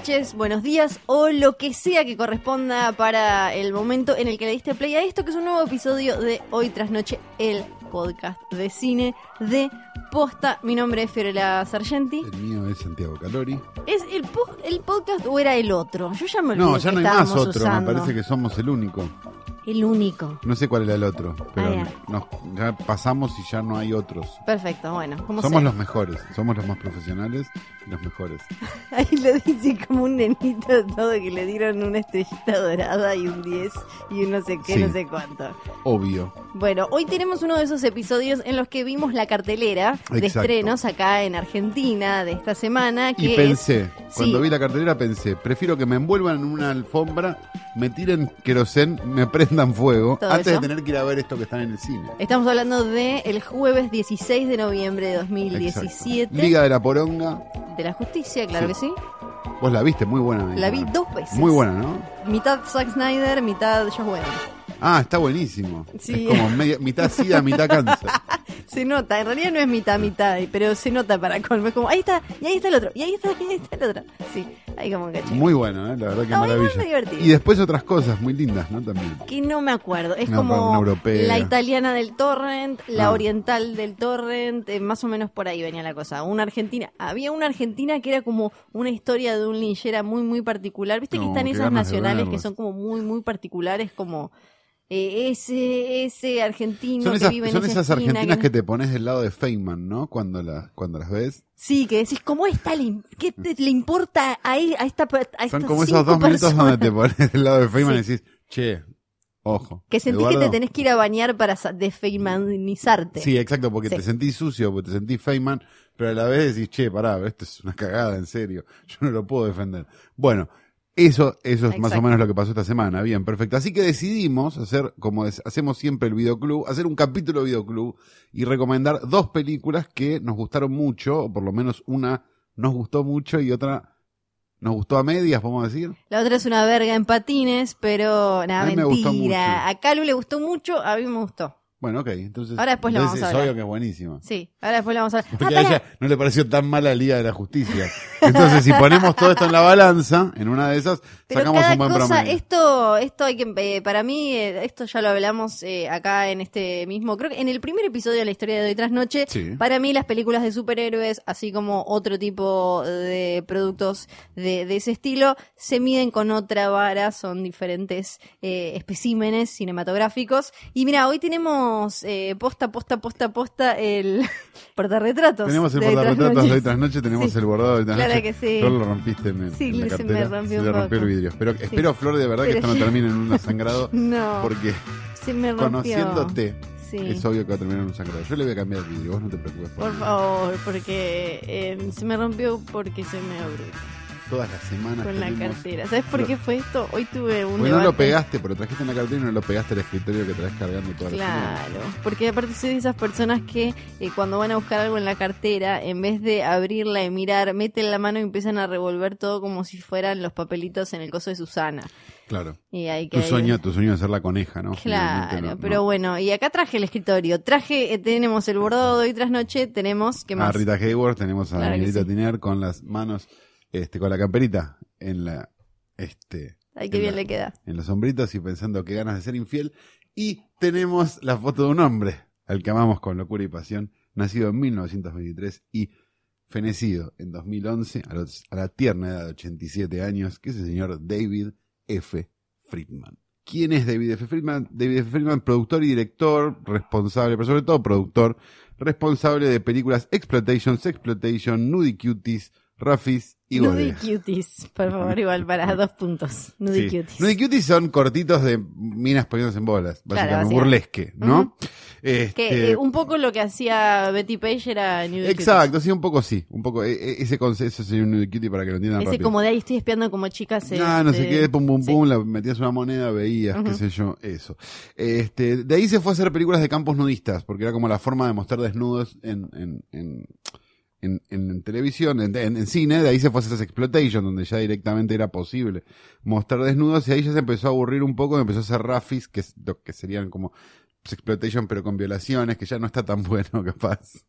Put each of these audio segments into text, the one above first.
Noches, buenos días o lo que sea que corresponda para el momento en el que le diste play a esto, que es un nuevo episodio de Hoy tras Noche, el podcast de cine de Posta. Mi nombre es Fiorella Sargenti. El mío es Santiago Calori. ¿Es el, po- el podcast o era el otro? Yo ya me olvidé No, ya que no hay más otro, usando. me parece que somos el único. El único. No sé cuál era el otro, pero Ah, nos- ya pasamos y ya no hay otros. Perfecto, bueno, como Somos los mejores, somos los más profesionales y los mejores. Ahí lo dice como un nenito todo que le dieron una estrellita dorada y un 10 y un no sé qué, Sí. no sé cuánto. Obvio. Bueno, hoy tenemos uno de esos episodios en los que vimos la cartelera de Exacto. estrenos acá en Argentina de esta semana. Que Y pensé, cuando sí, vi la cartelera pensé, prefiero que me envuelvan en una alfombra, me tiren querosén, me prendan fuego, Todo antes eso. de tener que ir a ver esto que están en el cine. Estamos hablando de el jueves 16 de noviembre de 2017 Exacto. Liga de la Poronga, de la Justicia, claro Sí. que sí. vos la viste, muy buena. La vi dos veces. Muy buena, ¿no? Mitad Zack Snyder, mitad Josh Whedon. Ah, está buenísimo. Sí. Es como media- mitad sida, mitad cáncer. Se nota, en realidad no es mitad, mitad, pero se nota para colmo. Es como, ahí está, y ahí está el otro, y ahí está, y ahí está el otro. Sí, ahí como un cachito. Muy bueno, ¿eh? la verdad que muy maravilla. divertido. Y después otras cosas muy lindas, ¿no? También. que no me acuerdo. Es como la italiana del torrent, la Ah. oriental del torrent, eh, más o menos por ahí venía la cosa. Una argentina. Había una argentina que era como una historia de un linchera muy, muy particular. Viste que No, están esas nacionales que son como muy, muy particulares, como eh, ese, ese argentino Son que esas, vive en son esa esas argentinas que- que te pones del lado de Feynman, ¿no? Cuando, la, cuando las ves. Sí, que decís, ¿cómo está? Le, ¿Qué te- le importa a, a esta a Son como esos dos minutos personas? donde te pones del lado de Feynman Sí. y decís, che, ojo. Que sentís que Eduardo". te tenés que ir a bañar para defeymanizarte. Sí, exacto, porque Sí. te sentís sucio, porque te sentís Feynman, pero a la vez decís, che, pará, esto es una cagada, en serio. Yo no lo puedo defender. Bueno, eso, eso es más o menos lo que pasó esta semana. Bien, perfecto. Así que decidimos hacer, como hacemos siempre el videoclub, hacer un capítulo videoclub y recomendar dos películas que nos gustaron mucho, o por lo menos una nos gustó mucho y otra nos gustó a medias, podemos decir. La otra es una verga en patines, pero nada, me gustó mentira. mucho. A Calu le gustó mucho, a mí me gustó. Bueno, ok, entonces. Ahora después la vamos a es hablar. obvio que es buenísima. Sí, ahora después la vamos a ver. Porque Ah, a ella no le pareció tan mala Liga de la Justicia. Entonces, si ponemos todo esto en la balanza, en una de esas, Pero sacamos cada un buen cosa, promedio. esto, esto hay que, eh, para mí, eh, esto ya lo hablamos eh, acá en este mismo, creo que en el primer episodio de la historia de hoy tras noche, Sí. para mí las películas de superhéroes, así como otro tipo de productos de, de ese estilo, se miden con otra vara, son diferentes especímenes cinematográficos. Y mira, hoy tenemos posta, posta, posta, posta el portarretratos. Tenemos el de portarretratos de hoy tras noche, tenemos Sí. el bordado de hoy tras Claro noche. que sí. Flor lo rompiste en, el- Sí, en la se cartera. me rompió Se un le rompió el poco. Vidrio. Espero, espero Flor, de verdad, que Pero esto no termine en un sangrado. No, Porque se me rompió. conociéndote, Sí. es obvio que va a terminar en un sangrado. Yo le voy a cambiar el vidrio, vos no te preocupes. Por mí. favor, porque eh, se me rompió porque se me abrió Todas las semanas con la cartera. ¿Sabes por qué fue esto? Hoy tuve un Porque no lo pegaste, pero trajiste en la cartera y no lo pegaste al escritorio que traes cargando toda la semana. Claro, porque aparte soy de esas personas que eh, cuando van a buscar algo en la cartera, en vez de abrirla y mirar, meten la mano y empiezan a revolver todo como si fueran los papelitos en el coso de Susana. Claro. Y hay que Tu sueño, tu sueño de ser la coneja, ¿no? Claro, no- pero no. bueno, y acá traje el escritorio. Traje, eh, tenemos el bordado de hoy tras noche, tenemos, ¿qué A más? Rita Hayworth, tenemos a Claro sí. Tiner con las manos, este, con la camperita en la, este, Ay, qué en bien la- le queda. en los hombritos y pensando que ganas de ser infiel. Y tenemos la foto de un hombre al que amamos con locura y pasión, nacido en 1923 y fenecido en 2011 a, los- a la tierna edad de 87 años, que es el señor David F. Friedman. ¿Quién es David F. Friedman? David F. Friedman, productor y director, responsable, pero sobre todo productor, responsable de películas Exploitation, Sexploitation, Nudie Cuties, Rafis y Nudie Gore. Cuties, por favor, igual para dos puntos. Nudie Sí. Cuties. Nudie Cuties son cortitos de minas poniéndose en bolas, básicamente, burlesque, ¿no? Ujú. Este, Que eh, un poco lo que hacía Betty Page era Nudie Exacto, sí, un poco sí, un poco, e- e- ese concepto sería un Nudie Cutie para que lo entiendan Cuties. Ese rápido. como de ahí estoy espiando como chicas. Ah, no sé este, qué, pum pum sí. pum, la metías una moneda, veías, qué sé yo, eso. Este, de ahí se fue a hacer películas de campos nudistas, porque era como la forma de mostrar desnudos en, en, en, en, en televisión, en, en- en cine, de ahí se fue a hacer Exploitation, donde ya directamente era posible mostrar desnudos, y ahí ya se empezó a aburrir un poco, y empezó a hacer Rafis, que que serían como Exploitation pero con violaciones, que ya no está tan bueno capaz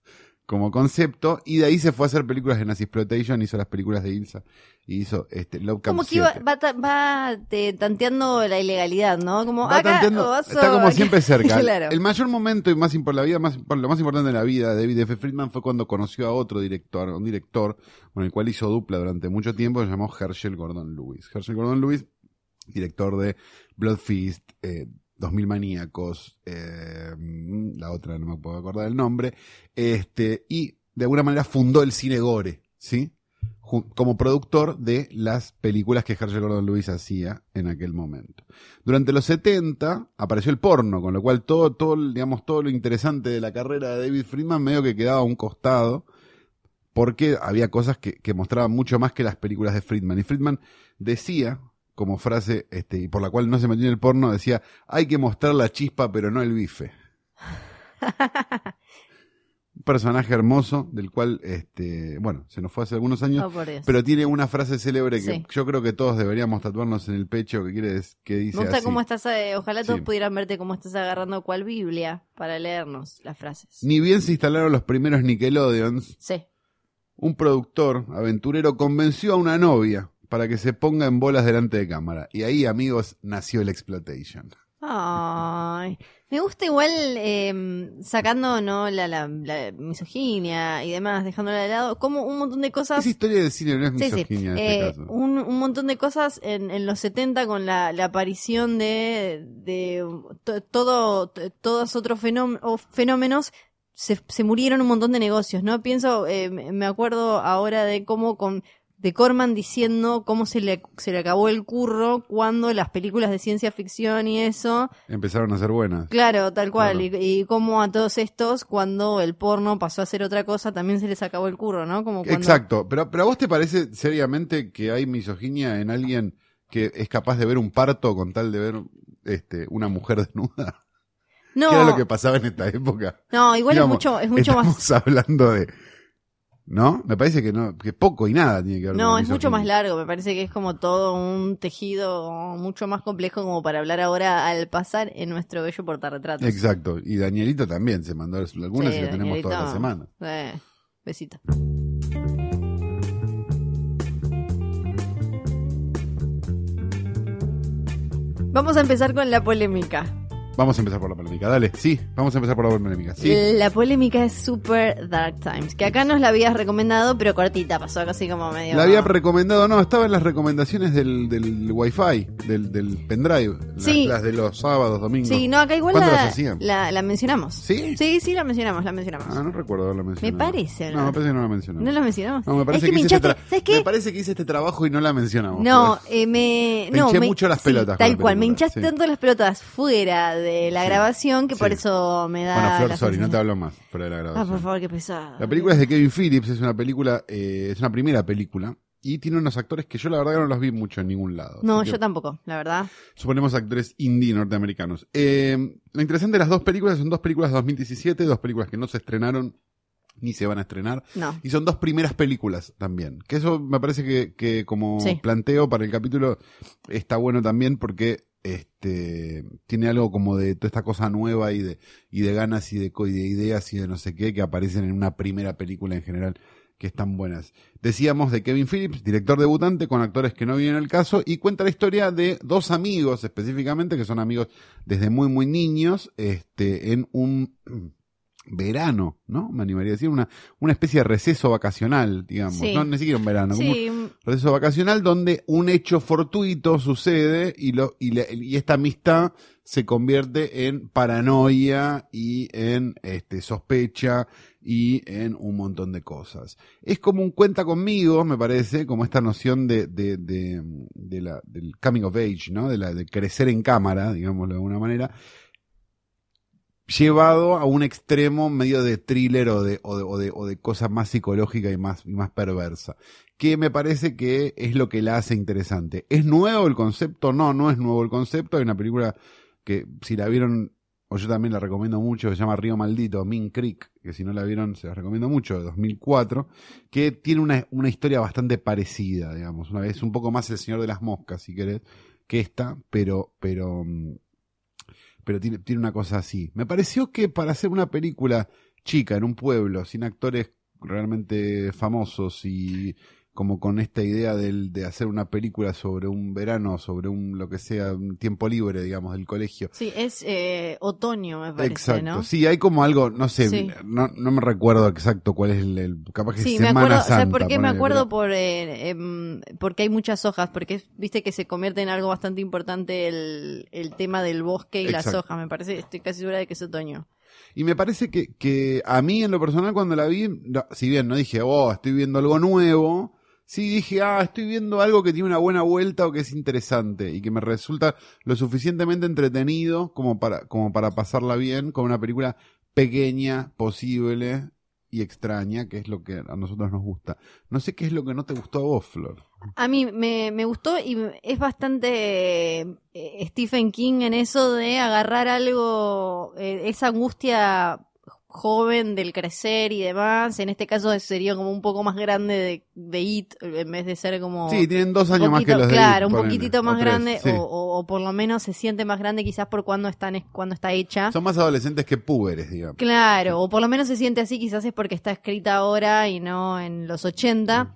como concepto, y de ahí se fue a hacer películas de Nazi Exploitation, hizo las películas de Ilsa, y hizo este, Love Camp Como que iba, 7. va, va te- tanteando la ilegalidad, ¿no? Como Va acá tanteando- está como acá- siempre cerca. claro. El mayor momento y más por la vida, más, por lo más importante de la vida de David F. Friedman fue cuando conoció a otro director, un director con el cual hizo dupla durante mucho tiempo, se llamó Herschel Gordon Lewis. Herschel Gordon Lewis, director de Blood Feast, eh, 2000 Maníacos, eh, la otra no me puedo acordar el nombre, este, y de alguna manera fundó el cine gore, ¿sí? Como productor de las películas que Herschel Gordon Lewis hacía en aquel momento. Durante los 70 apareció el porno, con lo cual todo, todo, digamos, todo lo interesante de la carrera de David Friedman medio que quedaba a un costado, porque había cosas que, que mostraban mucho más que las películas de Friedman. Y Friedman decía, como frase, este, y por la cual no se metió en el porno, decía, hay que mostrar la chispa pero no el bife. Un personaje hermoso, del cual, este, bueno, se nos fue hace algunos años, Oh, pero tiene una frase célebre que Sí. yo creo que todos deberíamos tatuarnos en el pecho, que quiere que dice Me gusta así. cómo estás, eh, ojalá todos Sí. pudieran verte cómo estás agarrando cual Biblia para leernos las frases. Ni bien se instalaron los primeros Nickelodeons, Sí. un productor aventurero convenció a una novia para que se ponga en bolas delante de cámara. Y ahí, amigos, nació el Exploitation. Ay, me gusta igual eh, sacando no la, la, la misoginia y demás, dejándola de lado, como un montón de cosas. Es historia de cine, no es Sí, sí. misoginia en Eh, este caso. un, un montón de cosas en, en los 70 con la, la aparición de, de to- todo, todos otros fenómenos. Se, se murieron un montón de negocios, ¿no? Pienso, eh, me me acuerdo ahora de cómo con de Corman diciendo cómo se le, se le acabó el curro cuando las películas de ciencia ficción y eso Empezaron a ser buenas. Claro, tal cual. Claro. Y, y como a todos estos, cuando el porno pasó a ser otra cosa, también se les acabó el curro, ¿no? Como cuando... Exacto. Pero, pero ¿a vos te parece seriamente que hay misoginia en alguien que es capaz de ver un parto con tal de ver este, una mujer desnuda? No, ¿Qué era lo que pasaba en esta época? no, igual Digamos, es mucho, es mucho Estamos más... hablando de... ¿No? Me parece que no, que poco y nada tiene que ver con No, la es mucho más largo, me parece que es como todo un tejido mucho más complejo como para hablar ahora al pasar en nuestro bello portarretratos. Exacto. Y Danielito también se mandó algunas Sí, y lo tenemos Danielito. todas las semanas. Eh, besito. Vamos a empezar con la polémica. Vamos a empezar por la polémica. Dale, sí, vamos a empezar por la polémica. Sí. La polémica es Super Dark Times, que acá nos la habías recomendado, pero cortita, pasó casi como medio... La había recomendado, no, estaba en las recomendaciones del, del Wi-Fi, del, del pendrive, las, Sí. las de los sábados, domingos. Sí, no, acá igual ¿Cuándo la, las hacían? la, la mencionamos. ¿Sí? Sí, sí, la mencionamos, la mencionamos. Ah, no recuerdo haberla mencionado. Me parece, No, ¿no? me parece que no la mencionamos. ¿No la mencionamos? No, me parece es que, me hice este ¿sabes qué? Me parece que hice este trabajo y no la mencionamos. No, eh, me, Te no, hinché me- mucho las pelotas Tal cual, me hinchaste tanto las pelotas fuera de la Sí, grabación que por eso me da. Bueno, Flor, sorry, no te hablo más fuera de la Ah, grabación. por favor, qué pesado. La película es de Kevin Phillips, es una película, eh, es una primera película. Y tiene unos actores que yo la verdad que no los vi mucho en ningún lado. No, yo tampoco, la verdad. Suponemos actores indie norteamericanos. Eh, lo interesante de las dos películas son dos películas de 2017, dos películas que no se estrenaron ni se van a estrenar. No. Y son dos primeras películas también. Que eso me parece que, que como Sí. planteo para el capítulo está bueno también porque este tiene algo como de toda esta cosa nueva y de, y de ganas y de, y de ideas y de no sé qué que aparecen en una primera película en general que están buenas. Decíamos de Kevin Phillips, director debutante con actores que no vienen al caso y cuenta la historia de dos amigos específicamente que son amigos desde muy muy niños este en un verano, ¿no? Me animaría a decir, una, una especie de receso vacacional, digamos, Sí. no ni siquiera un verano, como Sí, un receso vacacional donde un hecho fortuito sucede y, lo, y, y esta amistad se convierte en paranoia y en este, sospecha y en un montón de cosas. Es como un cuenta conmigo, me parece, como esta noción de, de, de, de la, del coming of age, ¿no? De, la, de crecer en cámara, digámoslo de alguna manera, llevado a un extremo medio de thriller o de, o de, o de, o de cosa más psicológica y más, y más perversa. Que me parece que es lo que la hace interesante. ¿Es nuevo el concepto? No, no es nuevo el concepto. Hay una película que si la vieron, o yo también la recomiendo mucho, que se llama Río Maldito, Min Creek, que si no la vieron se la recomiendo mucho, de 2004, que tiene una, una historia bastante parecida, digamos. Una vez un poco más El Señor de las Moscas, si querés, que esta, pero, pero, mm, pero tiene, tiene una cosa así. Me pareció que para hacer una película chica en un pueblo, sin actores realmente famosos y como con esta idea del, de hacer una película sobre un verano, sobre un lo que sea, un tiempo libre, digamos, del colegio. sí, es eh, otoño, me parece, Exacto, ¿no? sí, hay como algo, no sé, Sí. no, no me recuerdo exacto cuál es el, el- capaz que Sí, me acuerdo, Santa. ¿sabes por qué? Me acuerdo por, eh, em, porque hay muchas hojas, porque es- viste que se convierte en algo bastante importante el, el tema del bosque y las hojas, me parece, estoy casi segura de que es otoño. Y me parece que, que a mí en lo personal cuando la vi, no, si bien no dije, oh, estoy viendo algo nuevo, sí dije, ah, estoy viendo algo que tiene una buena vuelta o que es interesante y que me resulta lo suficientemente entretenido como para, como para pasarla bien con una película pequeña, posible y extraña, que es lo que a nosotros nos gusta. No sé qué es lo que no te gustó a vos, Flor. A mí me, me gustó y es bastante eh, Stephen King en eso de agarrar algo, eh, esa angustia joven del crecer y demás. En este caso sería como un poco más grande de, de It, en vez de ser como... Sí, tienen dos un años más que los de Claro, It, un poquitito más tres, grande, sí. o, o- o por lo menos se siente más grande quizás por cuando, están, cuando está hecha. Son más adolescentes que púberes, digamos. Claro, o por lo menos se siente así, quizás es porque está escrita ahora y no en los 80.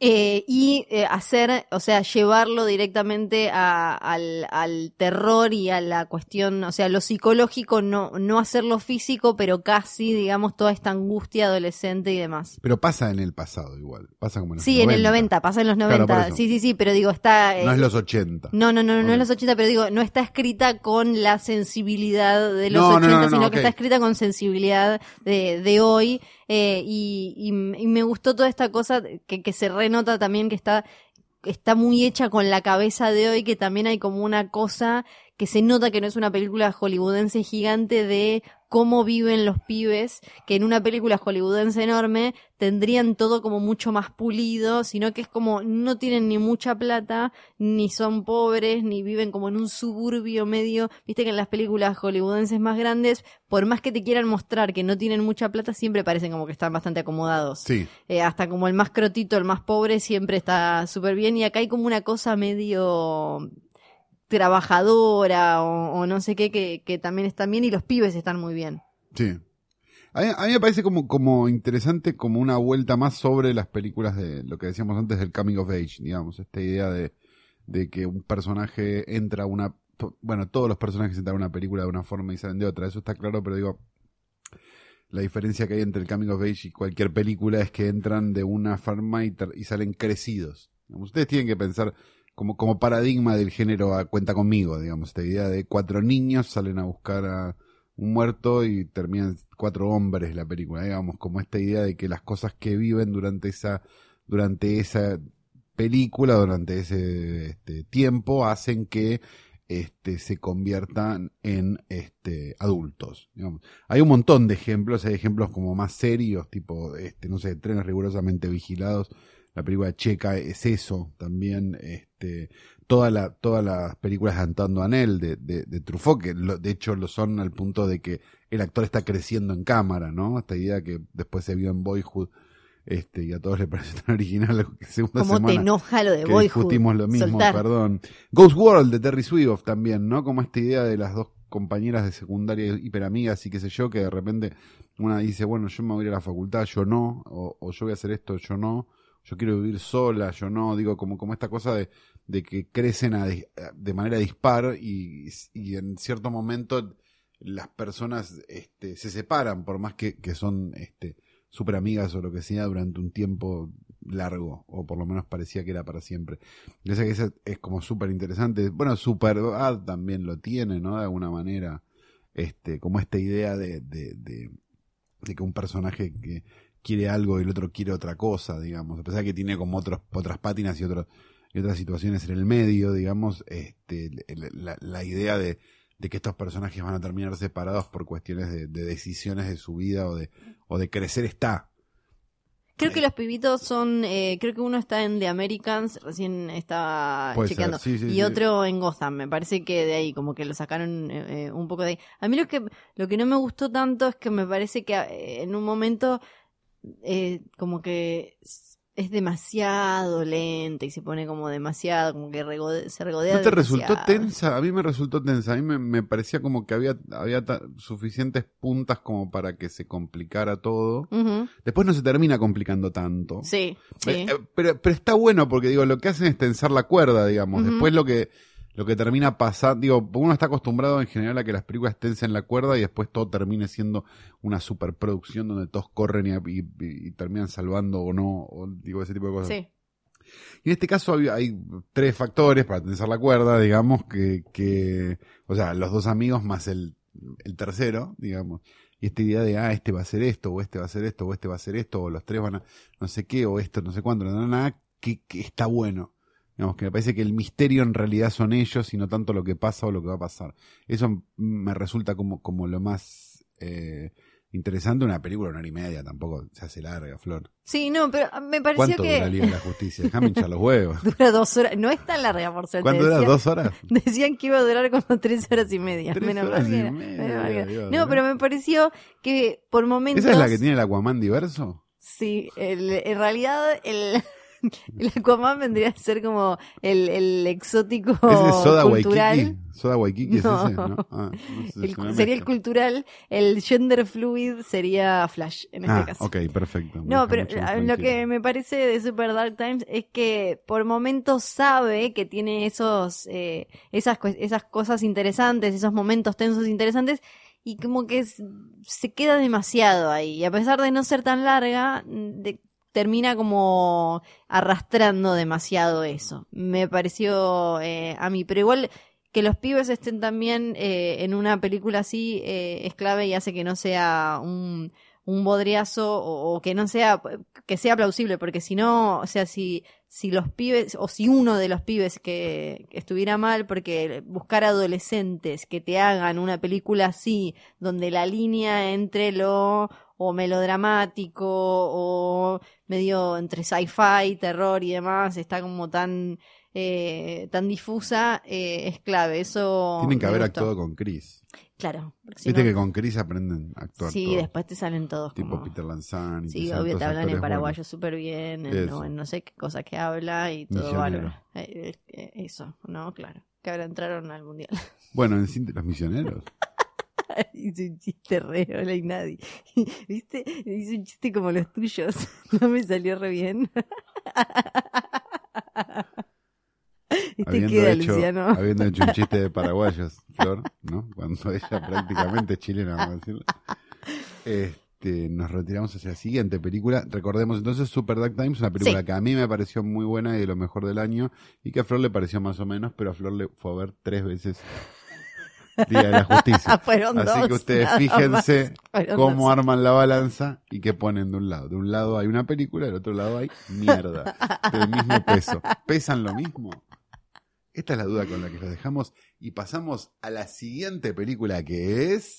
Eh, y eh, hacer, o sea, llevarlo directamente a- al, al terror y a la cuestión, o sea, lo psicológico, no, no hacerlo físico, pero casi, digamos, toda esta angustia adolescente y demás. Pero pasa en el pasado igual. Pasa como en los Sí, en el 90, pasa en los Claro, 90. por eso. sí, sí, sí, pero digo, está... eh, No es los 80. no, no, no, no, es los 80, pero digo, no está escrita con la sensibilidad de los No, no, 80, no, no, sino que está escrita con sensibilidad de, de hoy. Eh, y, y- y me gustó toda esta cosa que, que se renota también que está, está muy hecha con la cabeza de hoy, que también hay como una cosa que se nota que no es una película hollywoodense gigante de cómo viven los pibes, que en una película hollywoodense enorme tendrían todo como mucho más pulido, sino que es como no tienen ni mucha plata, ni son pobres, ni viven como en un suburbio medio, viste que en las películas hollywoodenses más grandes, por más que te quieran mostrar que no tienen mucha plata, siempre parecen como que están bastante acomodados. Sí. Eh, hasta como el más crotito, el más pobre, siempre está súper bien. Y acá hay como una cosa medio trabajadora o, no sé qué, que, también están bien y los pibes están muy bien. Sí. A mí, me parece como, como interesante como una vuelta más sobre las películas de lo que decíamos antes del coming of age, digamos, esta idea de, de que un personaje entra a una... Bueno, todos los personajes entran a una película de una forma y salen de otra, eso está claro, pero digo, la diferencia que hay entre el coming of age y cualquier película es que entran de una forma y, y salen crecidos. Ustedes tienen que pensar como, como paradigma del género a cuenta conmigo, digamos, esta idea de cuatro niños salen a buscar a un muerto y terminan cuatro hombres la película, digamos, como esta idea de que las cosas que viven durante esa, durante esa película, durante ese este, tiempo, hacen que este, se conviertan en este, adultos. Hay un montón de ejemplos, hay ejemplos como más serios, tipo, este, no sé, trenes rigurosamente vigilados. La película checa es eso también. Este, toda la, todas las películas de Antoine Duanel, de, de, de Truffaut, que lo- de hecho lo son al punto de que el actor está creciendo en cámara, ¿no? Esta idea que después se vio en Boyhood, este, y a todos les parece tan original que segunda ¿Cómo te enoja lo de que Boyhood? discutimos lo mismo, Soltar. perdón. Ghost World de Terry Swift también, ¿no? Como esta idea de las dos compañeras de secundaria hiperamigas y qué sé yo, que de repente una dice, bueno, yo me voy a ir a la facultad, yo no, o, o yo voy a hacer esto, yo no, yo quiero vivir sola, yo no, digo, como, como esta cosa de, de que crecen a de manera dispar y, y en cierto momento las personas este, se separan, por más que, que son este, súper amigas o lo que sea, durante un tiempo largo, o por lo menos parecía que era para siempre. Yo es como súper interesante. Bueno, Superbad también lo tiene, ¿no? De alguna manera, este, como esta idea de, de, de, de que un personaje que quiere algo y el otro quiere otra cosa, digamos, a pesar de que tiene como otros, otras pátinas y otros y otras situaciones en el medio, digamos, este, la, la idea de, de que estos personajes van a terminar separados por cuestiones de, de decisiones de su vida o de, o de crecer está. Creo que los pibitos son, eh, creo que uno está en The Americans, recién estaba Puede chequeando, ser, sí, sí, y sí. otro en Gotham, me parece que de ahí, como que lo sacaron eh, eh, un poco de ahí. A mí lo que, lo que no me gustó tanto es que me parece que eh, en un momento, eh, como que es demasiado lenta y se pone como demasiado, como que regode- se regodea ¿No te resultó tensa? A mí me resultó tensa. A mí me, me parecía como que había, había suficientes puntas como para que se complicara todo. Después no se termina complicando tanto. Sí, sí. Eh, pero, pero está bueno porque digo, lo que hacen es tensar la cuerda, digamos. Después lo que, lo que termina pasando, digo, uno está acostumbrado en general a que las películas tensen la cuerda y después todo termine siendo una superproducción donde todos corren y, y- y terminan salvando o no, o digo, ese tipo de cosas. sí. Y en este caso hay, hay tres factores para tensar la cuerda, digamos, que, que, o sea, los dos amigos más el, el tercero, digamos. Y esta idea de, ah, este va a hacer esto, o este va a hacer esto, o este va a hacer esto, o los tres van a no sé qué, o esto, no sé cuánto, no, no, nada, que, que está bueno. Digamos, que me parece que el misterio en realidad son ellos y no tanto lo que pasa o lo que va a pasar. Eso me resulta como, como lo más eh, interesante. Una película una hora y media tampoco se hace larga, Flor. Sí, no, pero me pareció ¿Cuánto que dura Liga de la Justicia? Déjame hinchar los huevos. dura dos horas. No es tan larga, por suerte. ¿Cuánto dura? ¿Dos horas? Decían que iba a durar como tres horas y media. Tres Menos horas y media, menos. Dios, ¿no? pero me pareció que por momentos. ¿Esa es la que tiene el Aquaman diverso? Sí, el- en realidad el, el Aquaman vendría a ser como el, el exótico ¿Ese es Soda cultural. Waikiki? ¿Soda Waikiki es No. ese? ¿no? Ah, no sé, El- se me sería el cultural, el gender fluid sería Flash en este Ah, caso. ok, perfecto. Me No, pero lo que me parece de Super Dark Times es que por momentos sabe que tiene esos, eh, esas, esas cosas interesantes, esos momentos tensos interesantes, y como que es- se queda demasiado ahí. Y a pesar de no ser tan larga, mm, de- termina como arrastrando demasiado eso. Me pareció eh, a mí, pero igual que los pibes estén también eh, en una película así eh, es clave y hace que no sea un, un bodriazo o, o que no sea que sea plausible porque si no o sea si si los pibes o si uno de los pibes que, estuviera mal porque buscar adolescentes que te hagan una película así donde la línea entre lo o melodramático o medio entre sci-fi terror y demás está como tan eh, tan difusa eh, es clave eso Tienen que haber gustó. actuado con Chris. claro si Viste no- que con Chris aprenden a actuar sí todos. después te salen todos Tipo como Peter Lanzani. Sí, obvio, te hablan en paraguayo buenos. súper bien, en no, en no sé qué cosa que habla y todo bárbaro. Eh, eh, eso, ¿no? Claro. Que ahora entraron al mundial. Bueno, en los misioneros. Hice un chiste re, hola y nadie. ¿Viste? Hice un chiste como los tuyos. No me salió re bien. Este habiendo, queda, hecho, Luciano. habiendo hecho un chiste de paraguayos, Flor, ¿no? Cuando ella prácticamente es chilena, vamos a decirlo. Este, nos retiramos hacia la siguiente película. Recordemos entonces Super Dark Times, una película Sí. que a mí me pareció muy buena y de lo mejor del año, y que a Flor le pareció más o menos, pero a Flor le fue a ver tres veces Día de la Justicia. Fueron Así dos, que ustedes fíjense cómo dos. arman la balanza y qué ponen de un lado. De un lado hay una película, del otro lado hay mierda. Del mismo peso. ¿Pesan lo mismo? Esta es la duda con la que los dejamos y pasamos a la siguiente película que es...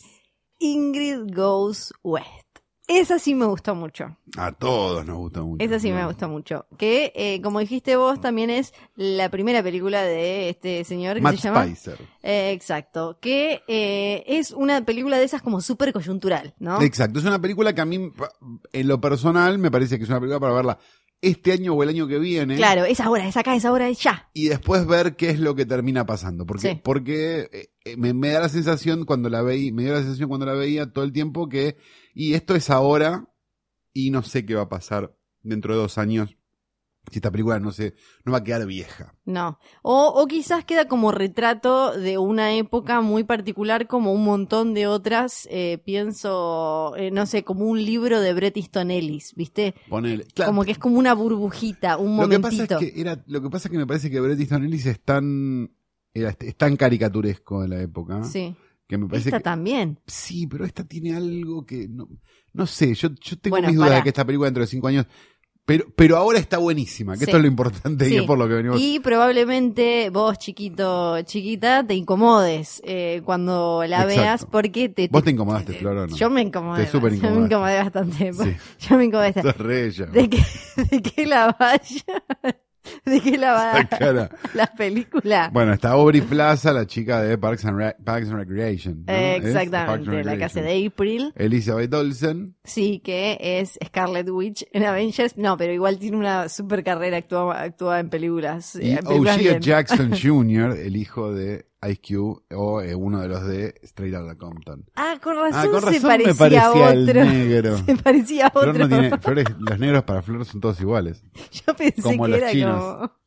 Ingrid Goes West. Esa sí me gustó mucho. A todos nos gusta mucho. Esa sí me ¿no? gusta mucho. Que, eh, como dijiste vos, también es la primera película de este señor que Matt se llama... Spicer. Eh, exacto. Que eh, es una película de esas como súper coyuntural, ¿no? Exacto, es una película que a mí, en lo personal, me parece que es una película para verla este año o el año que viene. Claro, es ahora, es acá, es ahora, es ya. y después ver qué es lo que termina pasando. Porque, Sí. porque eh, eh, me, me da la sensación cuando la veía, me dio la sensación cuando la veía todo el tiempo que, y esto es ahora, y no sé qué va a pasar dentro de dos años si esta película no se, no va a quedar vieja. No. O, o quizás queda como retrato de una época muy particular, como un montón de otras. eh, pienso, eh, no sé, como un libro de Bret Easton Ellis, ¿viste? Ponele. Claro, Como que es como una burbujita, un lo que momentito. pasa es que era, lo que pasa es que me parece que Bret Easton Ellis es tan, era, es tan caricaturesco de la época. Sí. Que me parece Esta que, también. Sí, pero esta tiene algo que no, no sé, yo, yo tengo Bueno, mis dudas de que esta película dentro de cinco años, pero, pero ahora está buenísima, que Sí. esto es lo importante y es por lo que venimos. Y probablemente vos, chiquito, chiquita, te incomodes eh, cuando la Exacto. veas porque te... Vos te- te incomodaste, Flor, ¿o no? Yo me incomodé. Te súper Yo me incomodé bastante. Sí. Yo me incomodé. Sos re ella. De que, de que la vaya... De que la Esa vaya cara. la película. Bueno, está Aubrey Plaza, la chica de Parks and, Re- Parks and Recreation. exactamente, and la que hace de April. Elizabeth Olsen. Sí, que es Scarlet Witch en Avengers. No, pero igual tiene una super carrera, actúa, actúa en películas. Y en películas O'Shea bien. Jackson Jr., el hijo de Ice Cube, o eh, uno de los de Straight Outta Compton. Ah, con razón, Ah, con se parecía, me parecía a el otro. negro. Se parecía a otro. Flor no tiene, Flores, los negros para Flor son todos iguales. Yo pensé como que los era chinos. como.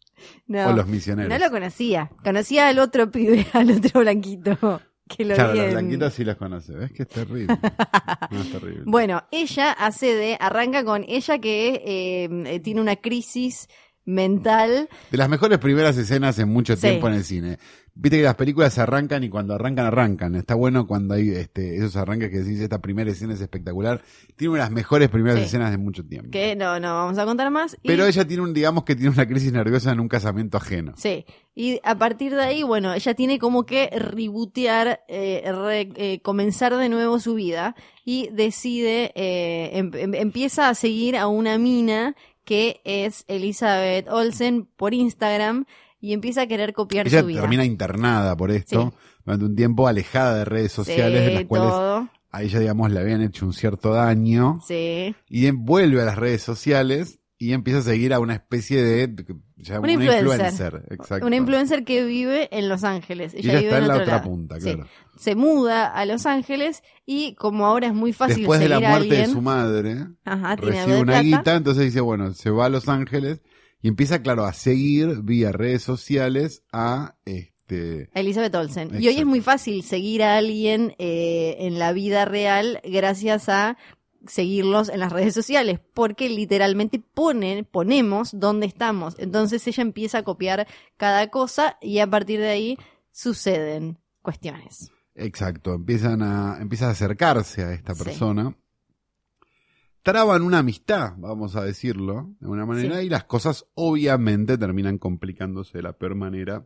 No, o los misioneros. no lo conocía. Conocía al otro pibe, al otro blanquito. Que lo claro, los blanquitos sí los conoce. ¿Ves que es terrible? No, es terrible. Bueno, ella hace de. Arranca con ella que eh, eh, tiene una crisis mental. De las mejores primeras escenas en mucho Sí. tiempo en el cine. Viste que las películas arrancan y cuando arrancan, arrancan. Está bueno cuando hay este, esos arranques que decís, esta primera escena es espectacular. Tiene una de las mejores primeras Sí. escenas de mucho tiempo. Que no, no vamos a contar más. y- Pero ella tiene un, digamos que tiene una crisis nerviosa en un casamiento ajeno. Sí, y a partir de ahí, bueno, ella tiene como que rebootear, eh, re- eh, comenzar de nuevo su vida y decide, eh, em- em- empieza a seguir a una mina que es Elizabeth Olsen por Instagram y empieza a querer copiar Ella su vida. termina internada por esto, durante un tiempo alejada de redes sociales, de las cuales todo. a ella, digamos, le habían hecho un cierto daño. Sí. Y vuelve a las redes sociales y empieza a seguir a una especie de... ya, Una influencer. exacto. Una influencer que vive en Los Ángeles. Y Ella, ella vive está en la otra lado. punta, Sí. claro. Se muda a Los Ángeles y como ahora es muy fácil Después de la a muerte de alguien, su madre, ajá, tiene recibe de una plata. guita, entonces dice, bueno, se va a Los Ángeles y empieza, claro, a seguir vía redes sociales a este... A Elizabeth Olsen. Y hoy es muy fácil seguir a alguien eh, en la vida real gracias a seguirlos en las redes sociales, porque literalmente ponen, ponemos dónde estamos. Entonces ella empieza a copiar cada cosa y a partir de ahí suceden cuestiones. Exacto, empiezan a, empieza a acercarse a esta Sí. persona. Traban una amistad, vamos a decirlo, de una manera, Sí. y las cosas obviamente terminan complicándose de la peor manera,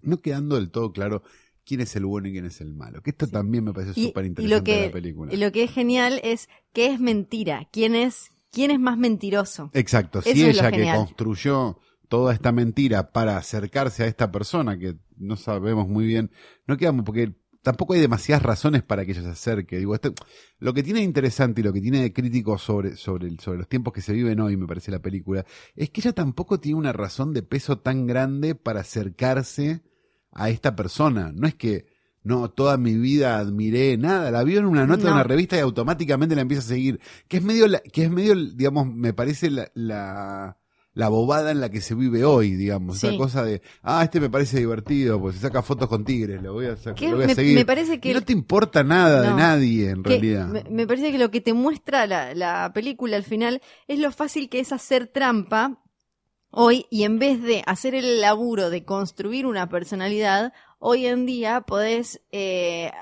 no quedando del todo claro quién es el bueno y quién es el malo. Que esto Sí. también me parece súper interesante de la película. Y lo que es genial es que es mentira. ¿Quién es, quién es más mentiroso? Exacto, Eso si ella que construyó toda esta mentira para acercarse a esta persona que no sabemos muy bien, no quedamos porque tampoco hay demasiadas razones para que ella se acerque. Digo, esto- lo que tiene de interesante y lo que tiene de crítico sobre, sobre, el- sobre los tiempos que se viven hoy, me parece la película, es que ella tampoco tiene una razón de peso tan grande para acercarse a esta persona. No es que no, toda mi vida admiré nada, la vio en una nota de una revista y automáticamente la empieza a seguir. Que es medio, la- que es medio, digamos, me parece la, la, la bobada en la que se vive hoy, digamos. Sí. Esa cosa de, ah, este me parece divertido, pues se saca fotos con tigres, lo voy a, lo voy a me, seguir. me parece que Y no te importa nada de nadie, en realidad. Me, me parece que lo que te muestra la, la película al final es lo fácil que es hacer trampa hoy y en vez de hacer el laburo de construir una personalidad, hoy en día podés eh,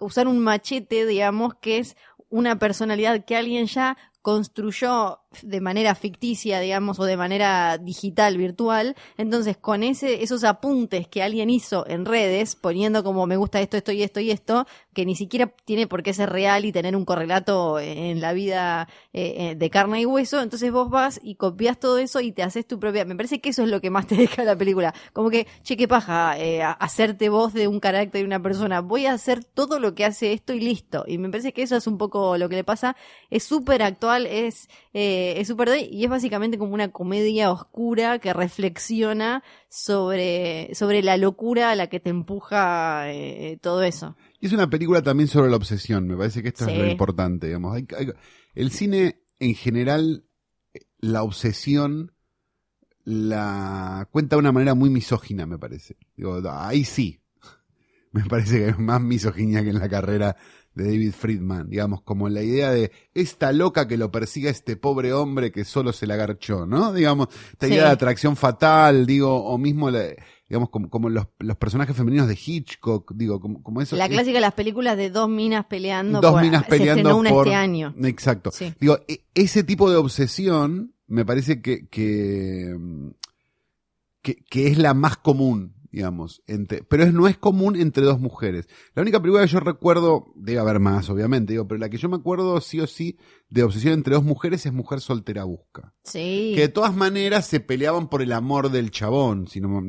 usar un machete, digamos, que es una personalidad que alguien ya construyó de manera ficticia, digamos, o de manera digital, virtual. Entonces, con ese, esos apuntes que alguien hizo en redes, poniendo como me gusta esto, esto y esto y esto, que ni siquiera tiene por qué ser real y tener un correlato en la vida eh, eh, de carne y hueso, entonces vos vas y copias todo eso y te haces tu propia. Me parece que eso es lo que más te deja la película. Como que, che, qué paja, eh, hacerte voz de un carácter de una persona. Voy a hacer todo lo que hace esto y listo. Y me parece que eso es un poco lo que le pasa. Es súper actual, es, eh, es súper y es básicamente como una comedia oscura que reflexiona sobre, sobre la locura a la que te empuja eh, todo eso. Y es una película también sobre la obsesión, me parece que esto es lo importante, digamos. Hay- hay- el cine en general, eh, la obsesión la cuenta de una manera muy misógina, me parece. Digo, ahí sí. Me parece que es más misoginia que en la carrera de David Friedman, digamos, como la idea de esta loca que lo persiga este pobre hombre que solo se la agarchó, ¿no? Digamos, esta idea de atracción fatal, digo, o mismo, la- digamos, como, como los, los personajes femeninos de Hitchcock, digo, como, como eso. La clásica de las películas de dos minas peleando. dos por- minas peleando una por este año. exacto Sí. digo e- ese tipo de obsesión me parece que que, que, que es la más común digamos entre pero es, no es común entre dos mujeres. La única película que yo recuerdo debe haber más obviamente digo pero la que yo me acuerdo sí o sí de obsesión entre dos mujeres es mujer soltera busca Sí. que de todas maneras se peleaban por el amor del chabón si no,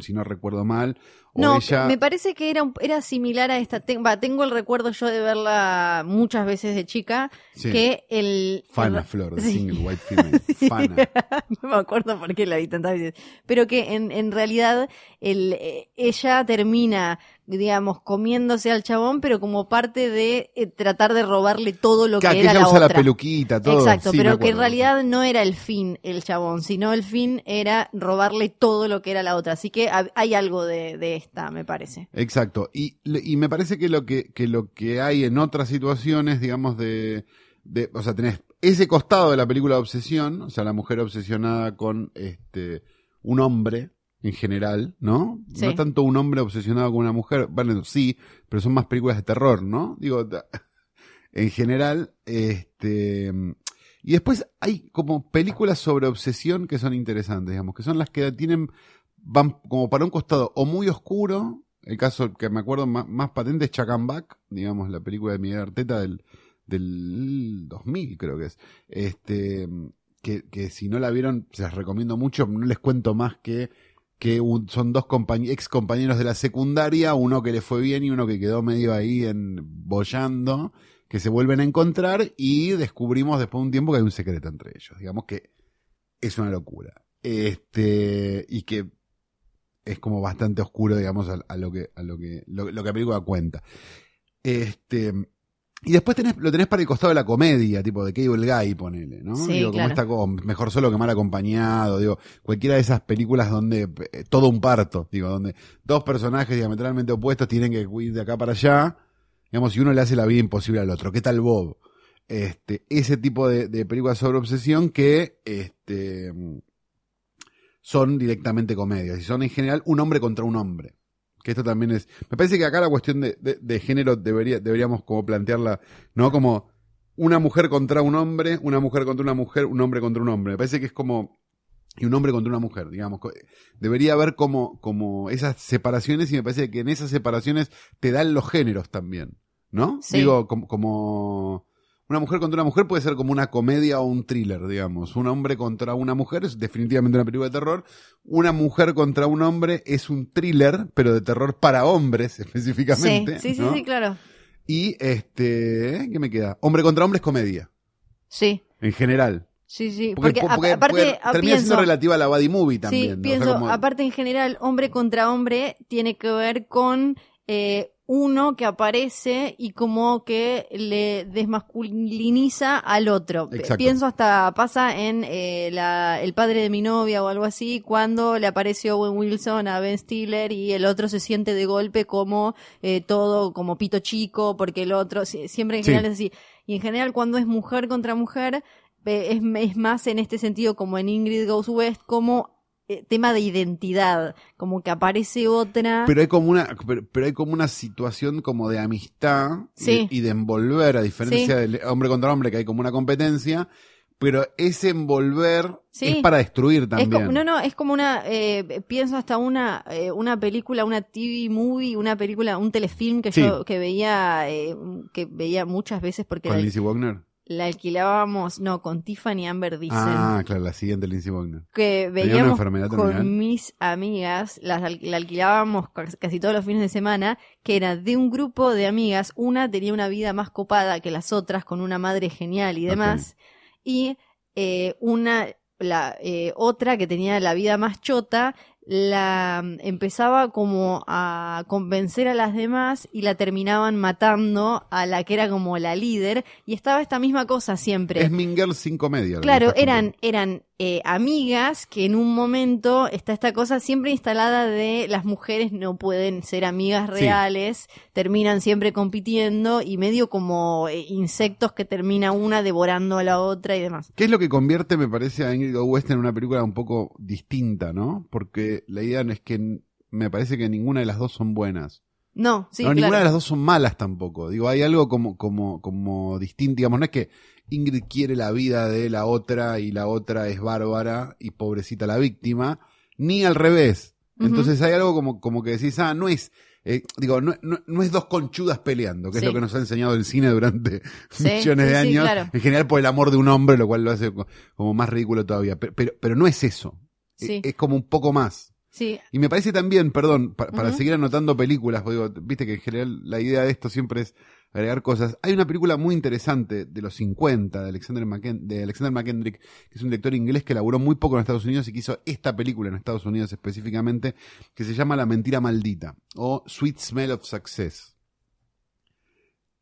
si no recuerdo mal o No, ella me parece que era, era similar a esta. ten- tengo el recuerdo yo de verla muchas veces de chica. Sí. Que el. Fana el- Flor de Sí. Single White Female Fana no me acuerdo por qué la vi tantas veces. Pero que en, en realidad el, eh, ella termina, digamos, comiéndose al chabón, pero como parte de eh, tratar de robarle todo lo Claro, que que era ella la usa otra. la peluquita, todo. Exacto, sí, pero que en realidad no era el fin el chabón, sino el fin era robarle todo lo que era la otra. Así que hay algo de, de esta, me parece. Exacto. Y, y me parece que lo que, que lo que hay en otras situaciones, digamos, de, de, o sea, tenés ese costado de la película de obsesión, o sea, la mujer obsesionada con este un hombre en general, ¿no? Sí. No tanto un hombre obsesionado con una mujer, bueno, sí, pero son más películas de terror, ¿no? Digo, en general, este y después hay como películas sobre obsesión que son interesantes, digamos, que son las que tienen van como para un costado o muy oscuro, el caso que me acuerdo más, más patente es Back, digamos, la película de Miguel Arteta del, del 2000 creo que es, este, que, que si no la vieron, se las recomiendo mucho, no les cuento más que que son dos ex compañeros de la secundaria, uno que le fue bien y uno que quedó medio ahí en bollando, que se vuelven a encontrar y descubrimos después de un tiempo que hay un secreto entre ellos. Digamos que es una locura. Este, y que es como bastante oscuro, digamos, a, a lo que, a lo que, lo, lo que la película cuenta. Este, y después tenés, lo tenés para el costado de la comedia, tipo de Cable Guy, ponele, ¿no? Sí, digo, como claro. está como mejor solo que mal acompañado, digo, cualquiera de esas películas donde eh, todo un parto, digo, donde dos personajes diametralmente opuestos tienen que ir de acá para allá, digamos, y uno le hace la vida imposible al otro. ¿Qué tal Bob? Este, ese tipo de, de películas sobre obsesión que, este, son directamente comedias y son en general un hombre contra un hombre. Que esto también es. Me parece que acá la cuestión de, de- de género debería, deberíamos como plantearla, ¿no? Como una mujer contra un hombre, una mujer contra una mujer, un hombre contra un hombre. Me parece que es como. Y un hombre contra una mujer, digamos. Debería haber como, como esas separaciones y me parece que en esas separaciones te dan los géneros también, ¿no? Sí. Digo, como, como una mujer contra una mujer puede ser como una comedia o un thriller, digamos. Un hombre contra una mujer es definitivamente una película de terror. Una mujer contra un hombre es un thriller, pero de terror para hombres Sí, específicamente. sí, sí, ¿no? sí, claro. Y este, ¿qué me queda? Hombre contra hombre es comedia, Sí, en general. sí, sí. Porque, Porque, a- porque- aparte, porque ah, termina pienso, siendo relativa a la body movie sí, también. sea, pienso, como- aparte en general, hombre contra hombre tiene que ver con eh, uno que aparece y como que le desmasculiniza al otro. Exacto. Pienso hasta pasa en eh, la, El padre de mi novia o algo así, cuando le apareció Owen Wilson a Ben Stiller y el otro se siente de golpe como eh, todo como pito chico, porque el otro, si- siempre en Sí. general es así. Y en general cuando es mujer contra mujer, eh, es, es más en este sentido como en Ingrid Goes West, como tema de identidad, como que aparece otra. Pero hay como una, pero, pero hay como una situación como de amistad y- Sí. y, de envolver, a diferencia del hombre contra hombre, que hay como una competencia, pero ese envolver Sí. es para destruir Es también. como, no, no, es como una, eh, pienso hasta una, eh, una película, una TV movie, una película, un telefilm que Sí. yo que veía, eh, que veía muchas veces porque Con Lindsay Wagner. La alquilábamos, no, con Tiffany Amber Dicen. Ah, claro, la siguiente Lindsay Wagner. que terminal. con mis amigas, las al- la alquilábamos ca- casi todos los fines de semana, que era de un grupo de amigas, una tenía una vida más copada que las otras, con una madre genial y demás, y eh, una, la eh, otra que tenía la vida más chota, la mm, empezaba como a convencer a las demás y la terminaban matando a la que era como la líder y estaba esta misma cosa siempre. Es Mean Girls sin comedia. Claro, eran, eran eh, amigas que en un momento está esta cosa siempre instalada de las mujeres no pueden ser amigas Sí. reales, terminan siempre compitiendo y medio como eh, insectos que termina una devorando a la otra y demás. ¿Qué es lo que convierte, me parece, a Ingrid West en una película un poco distinta, ¿no? Porque la idea no es que me parece que ninguna de las dos son buenas. No, sí, no, ninguna de las dos son malas tampoco. Digo, hay algo como, como, como distinto, digamos, no es que Ingrid quiere la vida de la otra y la otra es bárbara y pobrecita la víctima, ni al revés. Entonces hay algo como, como que decís, ah, no es, eh, digo, no, no, no es dos conchudas peleando, que Sí. es lo que nos ha enseñado el cine durante Sí, millones de años, claro. en general por el amor de un hombre, lo cual lo hace co- como más ridículo todavía. Pero, pero, pero no es eso. Sí. Es, como un poco más. Sí, Y me parece también, perdón, pa- para seguir anotando películas, porque digo, viste que en general la idea de esto siempre es agregar cosas. Hay una película muy interesante de los 50 de Alexander, McKen- de Alexander McKendrick, que es un director inglés que laburó muy poco en Estados Unidos y que hizo esta película en Estados Unidos específicamente, que se llama La mentira maldita o Sweet Smell of Success.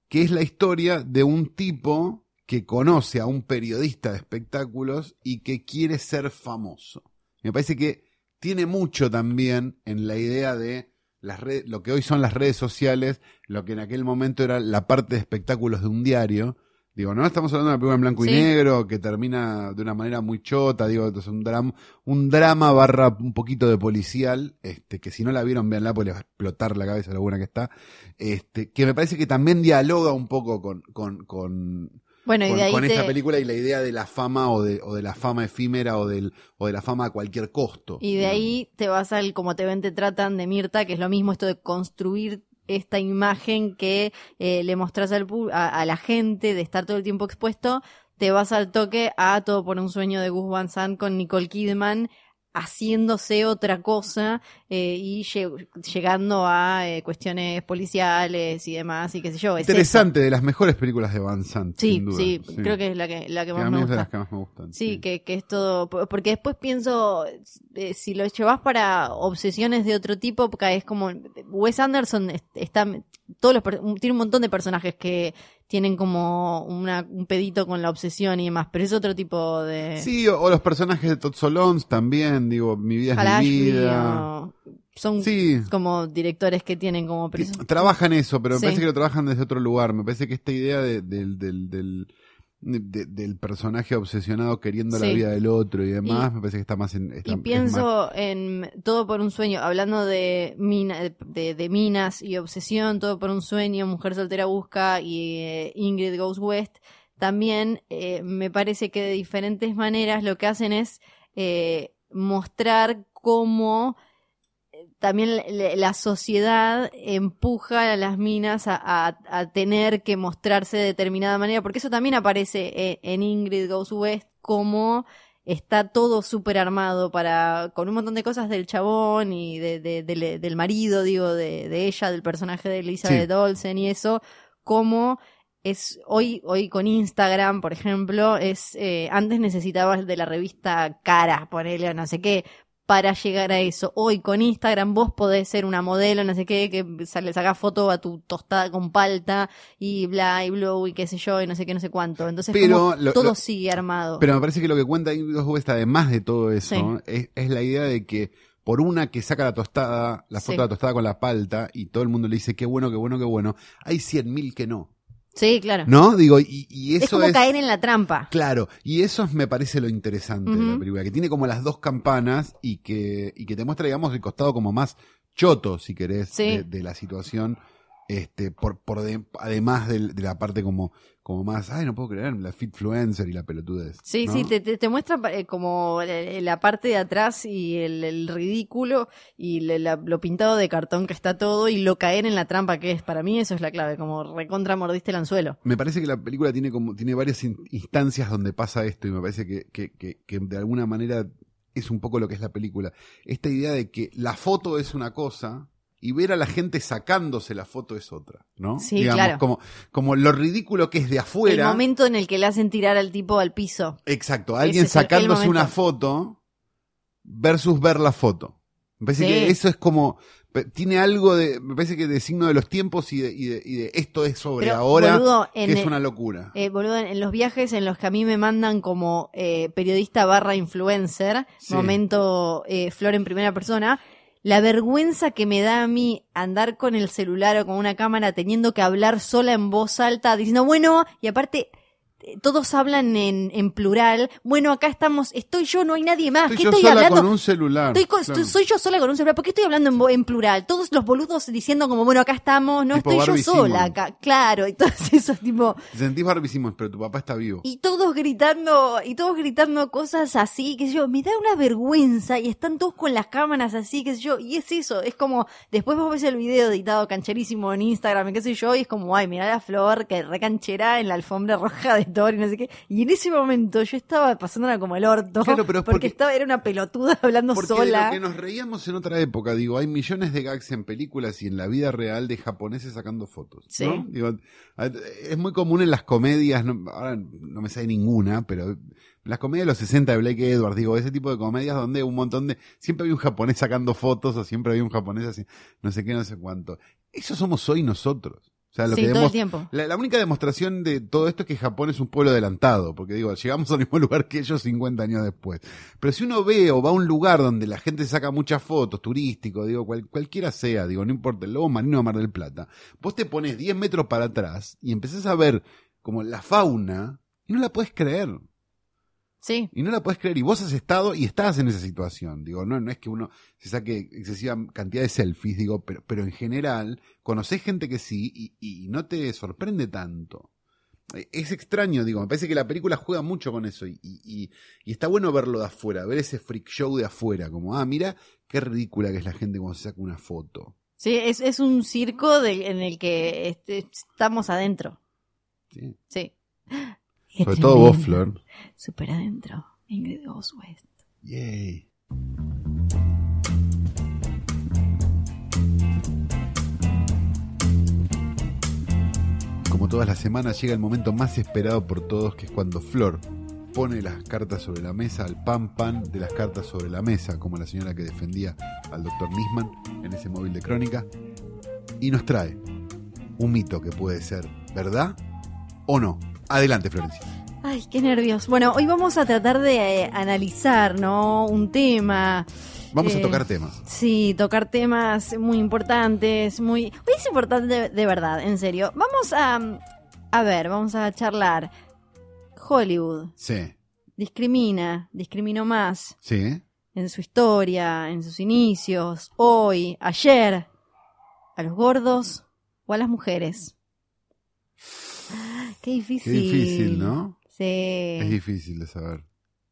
Que es la historia de un tipo que conoce a un periodista de espectáculos y que quiere ser famoso. Me parece que tiene mucho también en la idea de las redes, lo que hoy son las redes sociales, lo que en aquel momento era la parte de espectáculos de un diario. Digo, no estamos hablando de una película en blanco Sí. y negro que termina de una manera muy chota, digo, es un drama, un drama barra un poquito de policial, este, que si no la vieron, véanla porque les va a explotar la cabeza lo buena que está, este, que me parece que también dialoga un poco con, con, con, bueno, y con, ahí con esta película y la idea de la fama o de, o de la fama efímera o, del, o de la fama a cualquier costo. Y de digamos. ahí te vas al como te ven, te tratan de Mirta, que es lo mismo esto de construir esta imagen que eh, le mostrás al, a, a la gente de estar todo el tiempo expuesto, te vas al toque a Todo por un sueño de Gus Van Sant con Nicole Kidman haciéndose otra cosa eh, y lle- llegando a eh, cuestiones policiales y demás y qué sé yo. es eso. Interesante, de las mejores películas de Van Sant. Sí, sin duda. sí, creo que es la que, la que Que más a mí me es de gusta. las que más me gustan. Sí, que, que es todo. po- Porque después pienso, eh, si lo llevas para obsesiones de otro tipo, caes como. Wes Anderson es- está. Todos los, tiene un montón de personajes que tienen como una, un pedito con la obsesión y demás, pero es otro tipo de. Sí, o, o los personajes de Todd Solondz también, digo, mi vida es mi vida. o- son Sí, como directores que tienen como. trabajan eso, pero me Sí. parece que lo trabajan desde otro lugar. Me parece que esta idea de- del, del, del, de- del personaje obsesionado queriendo la vida del otro y demás, Y- me parece que está más en... está- Y más- pienso en Todo por un sueño, hablando de, mina- de, de minas y obsesión, Todo por un sueño, Mujer soltera busca y eh, Ingrid Goes West, también eh, me parece que de diferentes maneras lo que hacen es eh, mostrar cómo también la- la sociedad empuja a las minas a, a- a tener que mostrarse de determinada manera, porque eso también aparece eh, en Ingrid Goes West como está todo súper armado para con un montón de cosas del chabón y de, de- del- del marido, digo, de, de ella, del personaje de Elizabeth Sí. Olsen y eso, como es hoy hoy con Instagram, por ejemplo, es eh, antes necesitabas de la revista Cara, ponele o no sé qué para llegar a eso. Hoy con Instagram vos podés ser una modelo, no sé qué, que le sacás foto a tu tostada con palta y bla y blow y qué sé yo y no sé qué, no sé cuánto. Entonces Pero como lo- todo lo- sigue armado. Pero me parece que lo que cuenta Ingrid West, además de todo eso, Sí. es, es la idea de que por una que saca la tostada, la foto Sí. de la tostada con la palta, y todo el mundo le dice qué bueno, qué bueno, qué bueno, hay cien mil que no. Sí, claro. ¿No? Digo, y, y eso es como es... caer en la trampa. Claro, y eso es- me parece lo interesante de la película, que tiene como las dos campanas y que, y que te muestra, digamos, el costado como más choto, si querés, Sí. de, de la situación, este, por, por de- además del- de, la parte como, como más, ay, no puedo creer, la fitfluencer y la pelotudez. Sí, ¿no? sí, te, te, te muestra eh, como la, la parte de atrás y el, el ridículo y le- la- lo pintado de cartón que está todo y lo caer en la trampa que es. Para mí eso es la clave, como recontra mordiste el anzuelo. Me parece que la película tiene como, tiene varias in- instancias donde pasa esto y me parece que, que, que, que de alguna manera es un poco lo que es la película. Esta idea de que la foto es una cosa y ver a la gente sacándose la foto es otra, ¿no? Sí, claro. Como, como lo ridículo que es de El afuera. momento en el que le hacen tirar al tipo al piso. Exacto, alguien es el- el sacándose una foto versus ver la foto. Me parece Sí. que eso es como, tiene algo de, me parece que de signo de los tiempos y de, y de, y de esto es sobre Pero, ahora, boludo, que en es el- una locura. Eh, boludo, en, en los viajes en los que a mí me mandan como eh, periodista barra influencer, Sí. momento eh, Flor en primera persona, la vergüenza que me da a mí andar con el celular o con una cámara teniendo que hablar sola en voz alta, diciendo, bueno, y aparte... eh, Todos hablan en, en plural. Bueno, acá estamos. Estoy yo, no hay nadie más. Estoy ¿Qué yo estoy sola hablando? con un celular. Estoy con- claro. estoy- soy yo sola con un celular. ¿Por qué estoy hablando en, en plural? Todos los boludos diciendo como, bueno, acá estamos. No Tipo estoy yo sola Simon. acá. Claro. Y todos esos tipo... Te sentís Barbie pero tu papá está vivo. Y todos gritando, y todos gritando cosas así, qué sé yo, me da una vergüenza y están todos con las cámaras así, qué sé yo, y es eso, es como, después vos ves el video editado cancherísimo en Instagram y qué sé yo, y es como, ay, mirá la flor que recanchera en la alfombra roja de Y no sé qué, y en ese momento yo estaba pasándola como el orto, Claro, pero es porque, porque- estaba, era una pelotuda hablando Porque de sola. lo que nos reíamos en otra época, digo, hay millones de gags en películas y en la vida real de japoneses sacando fotos. Sí. ¿no? Digo, a- es muy común en las comedias, no, ahora no me sale ninguna, pero las comedias de los 60 de Blake Edwards, digo, ese tipo de comedias donde un montón de. Siempre había un japonés sacando fotos o siempre había un japonés así, no sé qué, no sé cuánto. Eso somos hoy nosotros. O sea, lo sí, que todo el demos- tiempo. la, la única demostración de todo esto es que Japón es un pueblo adelantado, porque digo, llegamos al mismo lugar que ellos 50 años después. Pero si uno ve o va a un lugar donde la gente saca muchas fotos, turístico, digo, cual- cualquiera sea, digo, no importa, el Lobo Marino de Mar del Plata, vos te pones 10 metros para atrás y empezás a ver como la fauna y no la puedes creer. Sí. Y no la puedes creer. Y vos has estado y estás en esa situación. Digo, no, no es que uno se saque excesiva cantidad de selfies, digo, pero, pero en general, conocés gente que sí y, y no te sorprende tanto. Eh, Es extraño, digo, me parece que la película juega mucho con eso y, y, y- y está bueno verlo de afuera, ver ese freak show de afuera, como, ah, mira qué ridícula que es la gente cuando se saca una foto. Sí, es, es un circo de- en el que este, estamos adentro. ¿sí? Sí. Sobre todo vos, Flor. Super adentro. Ingrid Goes West. Yay. Como todas las semanas llega el momento más esperado por todos, que es cuando Flor pone las cartas sobre la mesa, al pan pan de las cartas sobre la mesa, como la señora que defendía al doctor Nisman en ese móvil de crónica, y nos trae un mito que puede ser verdad o no. Adelante, Florencia. Ay, qué nervios. Bueno, hoy vamos a tratar de eh, analizar, ¿no? Un tema. Vamos a Eh, tocar temas. Sí, tocar temas muy importantes, muy... Hoy es importante de, de verdad, en serio. Vamos a... A ver, vamos a charlar. Hollywood Sí, discrimina, discriminó más sí, en su historia, en sus inicios, hoy, ayer, a los gordos o a las mujeres. Qué difícil. Qué difícil, ¿no? Sí. Es difícil de saber.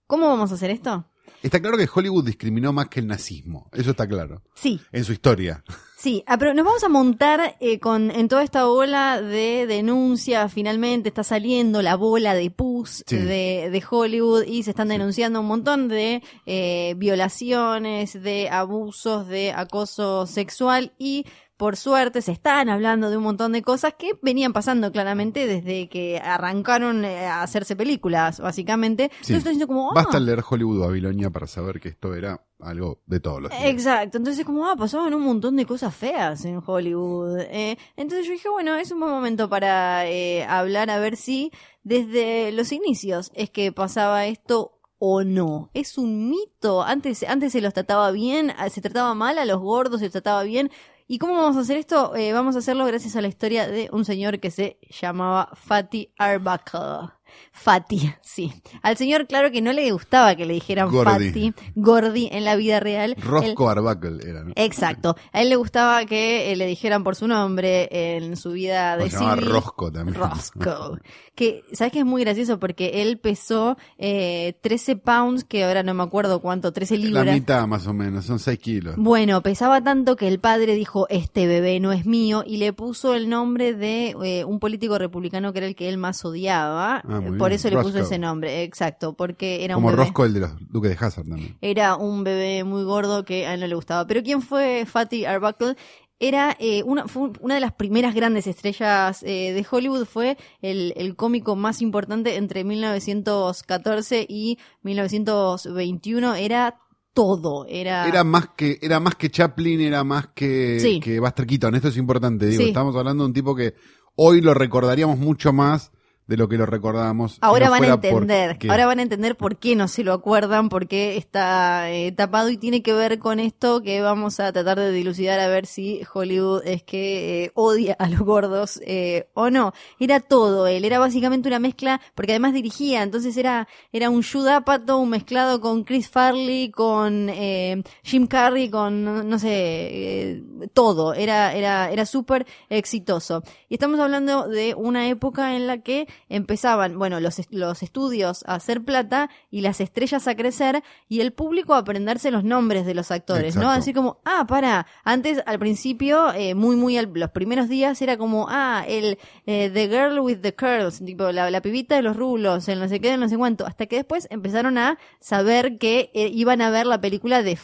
¿Cómo vamos a hacer esto? Está claro que Hollywood discriminó más que el nazismo. Eso está claro. Sí, En su historia. sí. Ah, pero nos vamos a montar eh, con en toda esta ola de denuncia. Finalmente está saliendo la bola de pus Sí. de, de Hollywood y se están Sí. denunciando un montón de eh, violaciones, de abusos, de acoso sexual y por suerte se están hablando de un montón de cosas que venían pasando claramente desde que arrancaron eh, a hacerse películas, básicamente. Sí. Entonces estoy diciendo como, ah, Basta leer Hollywood Babilonia para saber que esto era algo de todos los días. Exacto, entonces como, ah, pasaban un montón de cosas feas en Hollywood. Eh, entonces yo dije, bueno, es un buen momento para eh, hablar a ver si desde los inicios es que pasaba esto o no. Es un mito. Antes, antes se los trataba bien, se trataba mal a los gordos, se los trataba bien. ¿Y cómo vamos a hacer esto? Eh, vamos a hacerlo gracias a la historia de un señor que se llamaba Fatty Arbuckle. Fatty, sí. Al señor, claro que no le gustaba que le dijeran Gordy. Fatty, Gordy en la vida real. Él- Roscoe Arbuckle era, ¿no? Exacto. A él le gustaba que eh, le dijeran por su nombre en su vida de se llamaba civil. Roscoe también. Roscoe. Que, ¿sabes qué es muy gracioso? Porque él pesó eh, 13 pounds, que ahora no me acuerdo cuánto, 13 La libras. mitad más o menos, son 6 kilos. Bueno, pesaba tanto que el padre dijo, este bebé no es mío, y le puso el nombre de eh, un político republicano que era el que él más odiaba. Ah, muy Por eso le puso ese nombre, exacto, porque era Como un bebé. Roscoe el de los Duques de Hazard también. Era un bebé muy gordo que a él no le gustaba. Pero ¿quién fue Fatty Arbuckle? Era eh, una, fue una de las primeras grandes estrellas eh, de Hollywood. Fue el, el cómico más importante entre 1914 y 1921. Era todo. Era, Era más que, era más que Chaplin, era más que, Sí. que Buster Keaton. Esto es importante, digo. Sí. Estamos hablando de un tipo que hoy lo recordaríamos mucho más de lo que lo recordábamos. Ahora no van a entender, ahora van a entender por qué no se lo acuerdan, por qué está eh, tapado y tiene que ver con esto que vamos a tratar de dilucidar a ver si Hollywood es que eh, odia a los gordos eh, o no. Era todo él, era básicamente una mezcla, porque además dirigía, entonces era, era un Judd Apatow mezclado con Chris Farley, con eh, Jim Carrey, con no, no sé, todo, era, era, era súper exitoso. Y estamos hablando de una época en la que empezaban, bueno, los, los estudios a hacer plata y las estrellas a crecer y el público a aprenderse los nombres de los actores, ¿no? Así como, ah, para, antes al principio, eh, muy, muy, al- los primeros días era como, ah, el eh, The Girl with the Curls, tipo la, la pibita de los rulos, el no sé qué, el no sé cuánto, hasta que después empezaron a saber que eh, iban a ver la película de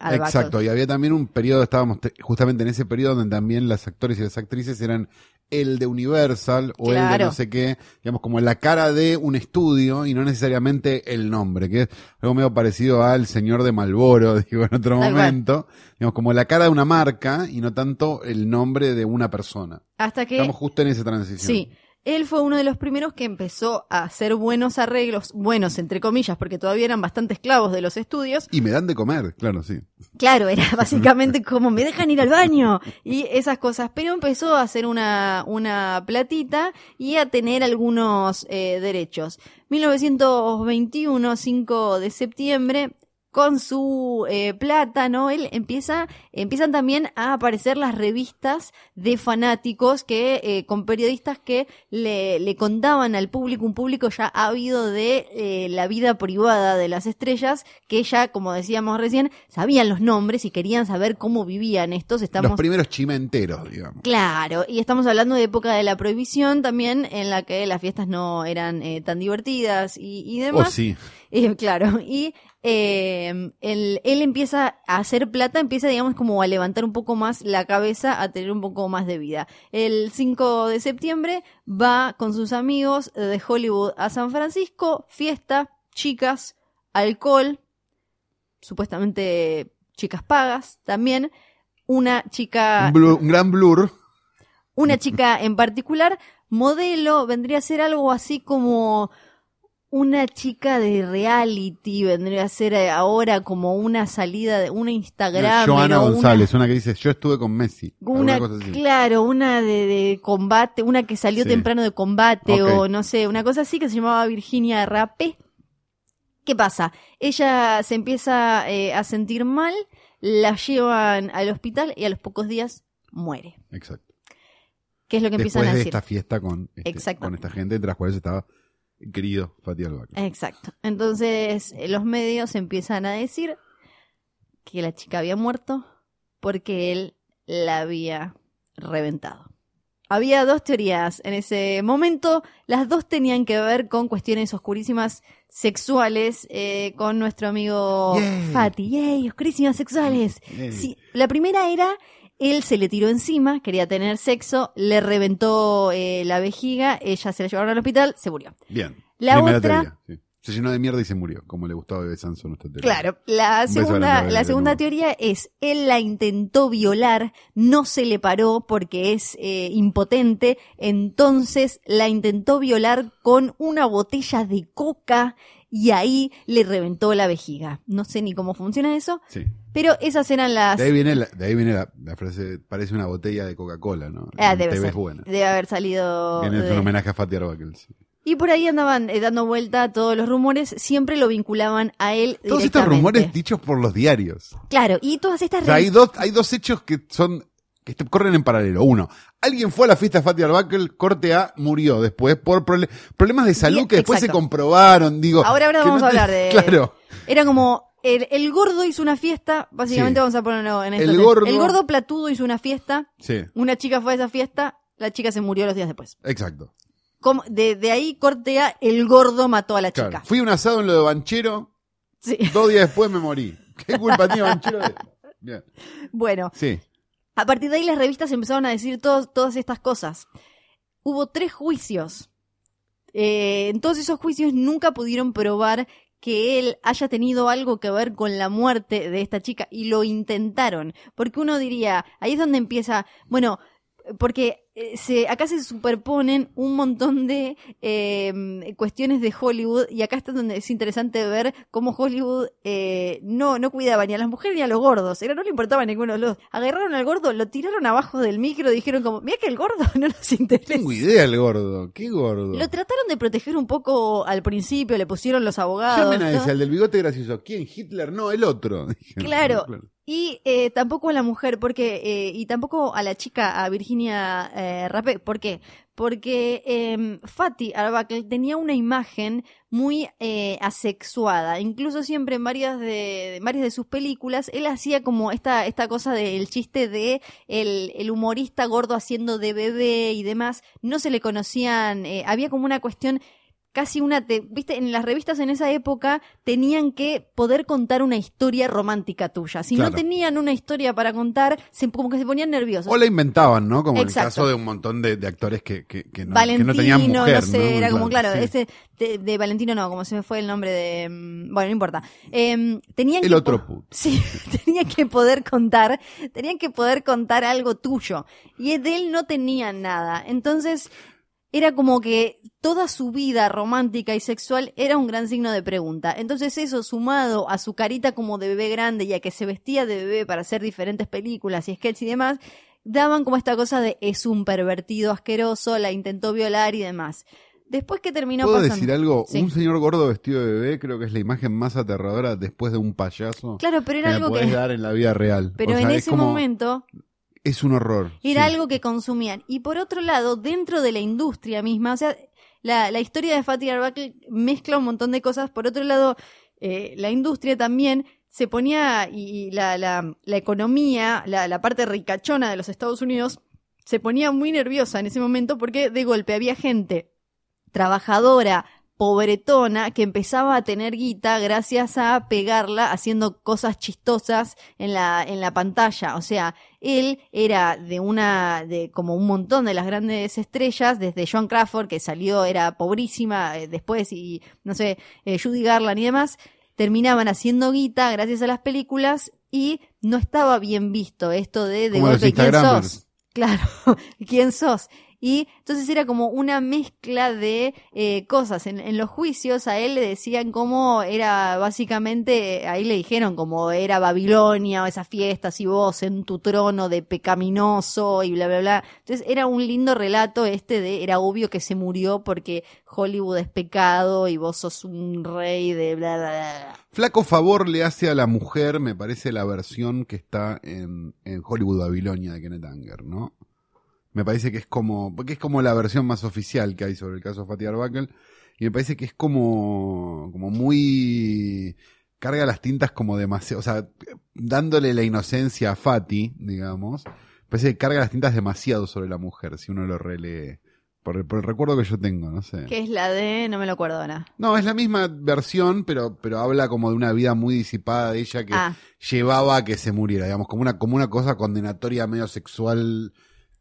al Exacto, y había también un periodo, estábamos te- justamente en ese periodo donde también las actores y las actrices eran el de Universal o el de no sé qué, digamos, como la cara de un estudio y no necesariamente el nombre, que es algo medio parecido al señor de Malboro, digo, en otro Tal cual. momento, digamos, como la cara de una marca y no tanto el nombre de una persona. Hasta que Estamos justo en esa transición. Sí. Él fue uno de los primeros que empezó a hacer buenos arreglos, buenos entre comillas, porque todavía eran bastante esclavos de los estudios. Y me dan de comer, claro, sí. Claro, era básicamente como me dejan ir al baño y esas cosas. Pero empezó a hacer una, una platita y a tener algunos eh, derechos. 1921, 5 de septiembre, con su eh, plata, ¿no? Él empieza, empiezan también a aparecer las revistas de fanáticos que, eh, con periodistas que le, le contaban al público, un público ya ávido de eh, la vida privada de las estrellas, que ya, como decíamos recién, sabían los nombres y querían saber cómo vivían estos. Estamos Los primeros chimenteros, digamos. Claro, y estamos hablando de época de la prohibición también, en la que las fiestas no eran tan divertidas y, y Oh, demás. sí. Claro, y eh, él, él empieza a hacer plata, empieza, digamos, como a levantar un poco más la cabeza, a tener un poco más de vida. El 5 de septiembre va con sus amigos de Hollywood a San Francisco, fiesta, chicas, alcohol, supuestamente chicas pagas también. Una chica Un, blur- un gran blur. una chica en particular, modelo, vendría a ser algo así como una chica de reality, vendría a ser eh, ahora como una salida de una Instagram. Joana una- González, una, que dice, yo estuve con Messi. Una, alguna cosa así. claro, una de, de combate, una que salió Sí. temprano de combate o no sé, una cosa así que se llamaba Virginia Rapé. ¿Qué pasa? Ella se empieza eh, a sentir mal, la llevan al hospital y a los pocos días muere. Exacto. ¿Qué es lo que empiezan Después a de decir? esta fiesta con, este, con esta gente, entre las cuales estaba querido Fatih Albac. Exacto. Entonces, eh, los medios empiezan a decir que la chica había muerto porque él la había reventado. Había dos teorías en ese momento, las dos tenían que ver con cuestiones oscurísimas sexuales eh, con nuestro amigo Yay. Fati. ¡Yay! Oscurísimas sexuales. Yay. Sí, la primera era, él se le tiró encima, quería tener sexo, le reventó eh, la vejiga, ella se la llevaron al hospital, se murió. Bien. La Primera otra- teoría, sí. Se llenó de mierda y se murió, como le gustaba a Bebe Sanso nuestra teoría. Claro, la segunda, la segunda teoría es, él la intentó violar, no se le paró porque es eh, impotente, entonces la intentó violar con una botella de coca y ahí le reventó la vejiga. No sé ni cómo funciona eso, Sí. Pero esas eran las... De ahí viene, la, de ahí viene la, la frase, parece una botella de Coca-Cola, ¿no? Ah, debe ser. buena. Debe haber salido... Viene de- un homenaje a Fatih sí. Y por ahí andaban eh, dando vuelta todos los rumores, siempre lo vinculaban a él. Todos estos rumores dichos por los diarios. Claro, y todas estas O sea, hay dos, hay dos hechos que son, que corren en paralelo. Uno, alguien fue a la fiesta de Fatih Albakel, corte A, murió después por problemas de salud Bien, que después exacto. se comprobaron, digo. Ahora, ahora vamos no a hablar de... Claro. Era como, el, el gordo hizo una fiesta, básicamente Sí. vamos a ponerlo en El esto. gordo- el gordo platudo hizo una fiesta, Sí, una chica fue a esa fiesta, la chica se murió los días después. exacto. Como- de, de ahí cortea, el gordo mató a la Claro. chica. Fui un asado en lo de Banchero, Sí. dos días después me morí. ¿Qué culpa tiene Banchero de? Bien. Bueno, Sí. a partir de ahí las revistas empezaron a decir todas estas cosas. Hubo tres juicios. Eh, en todos esos juicios nunca pudieron probar que él haya tenido algo que ver con la muerte de esta chica y lo intentaron. Porque uno diría, ahí es donde empieza, bueno, porque eh, se, acá se superponen un montón de eh, cuestiones de Hollywood y acá está donde es interesante ver cómo Hollywood eh, no, no cuidaba ni a las mujeres ni a los gordos, era, no le importaba a ninguno de los agarraron al gordo, lo tiraron abajo del micro, dijeron como, mira que el gordo no nos interesa. Tengo idea el gordo, qué gordo. Lo trataron de proteger un poco al principio, le pusieron los abogados. Llamen a ¿no? ese, al del bigote gracioso. ¿Quién? Hitler, no, el otro. Dijeron, Claro. Y eh, tampoco a la mujer, porque eh, y tampoco a la chica, a Virginia eh, Rapé. ¿Por qué? Porque eh, Fatty Arbuckle tenía una imagen muy eh, asexuada. Incluso siempre en varias de, varias de sus películas, él hacía como esta, esta cosa del chiste de el, el humorista gordo haciendo de bebé y demás. No se le conocían, eh, había como una cuestión casi una, te, viste, en las revistas en esa época tenían que poder contar una historia romántica tuya. Si Claro. no tenían una historia para contar, se, como que se ponían nerviosos. O la inventaban, ¿no? Como Exacto. el caso de un montón de, de actores que, que, que no, que Valentino, no tenían mujer, no sé, era como, claro, sí. ese de, de Valentino no, como se me fue el nombre de... mm, Bueno, no importa. Eh, tenían El que otro puto. Sí, tenían que poder contar, tenían que poder contar algo tuyo. Y de él no tenían nada. Entonces, era como que toda su vida romántica y sexual era un gran signo de pregunta. Entonces eso sumado a su carita como de bebé grande y a que se vestía de bebé para hacer diferentes películas y sketches y demás, daban como esta cosa de es un pervertido asqueroso, la intentó violar y demás. Después que terminó ¿Puedo pasando... decir algo? Sí. Un señor gordo vestido de bebé creo que es la imagen más aterradora después de un payaso Claro, pero que era me algo que... dar en la vida real. Pero O sea, en es ese como- momento Es un horror. era sí. algo que consumían. Y por otro lado, dentro de la industria misma, o sea, la, la historia de Fatty Arbuckle mezcla un montón de cosas. Por otro lado, eh, la industria también se ponía, y, y la, la, la economía, la, la parte ricachona de los Estados Unidos, se ponía muy nerviosa en ese momento porque de golpe había gente trabajadora, pobretona, que empezaba a tener guita gracias a pegarla haciendo cosas chistosas en la, en la pantalla. O sea, él era de una, de como un montón de las grandes estrellas, desde Joan Crawford, que salió, era pobrísima, eh, después, y no sé, eh, Judy Garland y demás, terminaban haciendo guita gracias a las películas y no estaba bien visto esto de de golpe quién sos. Claro, quién sos. Y entonces era como una mezcla de eh, cosas. En, los juicios a él le decían cómo era básicamente, ahí le dijeron como era Babilonia o esas fiestas y vos en tu trono de pecaminoso y bla, bla, bla. Entonces era un lindo relato este de, era obvio que se murió porque Hollywood es pecado y vos sos un rey de bla, bla. bla. Flaco favor le hace a la mujer, me parece, la versión que está en, en Hollywood Babilonia de Kenneth Anger, ¿no? Me parece que es como, porque es como la versión más oficial que hay sobre el caso Fatih Arbuckle, y me parece que es como, como muy, carga las tintas como demasiado, o sea, dándole la inocencia a Fatih, digamos, me parece que carga las tintas demasiado sobre la mujer, si uno lo relee, por el, por el recuerdo que yo tengo, no sé. Que es la de, no me lo acuerdo ahora. No, es la misma versión, pero, pero habla como de una vida muy disipada de ella que Ah. llevaba a que se muriera, digamos, como una, como una cosa condenatoria medio sexual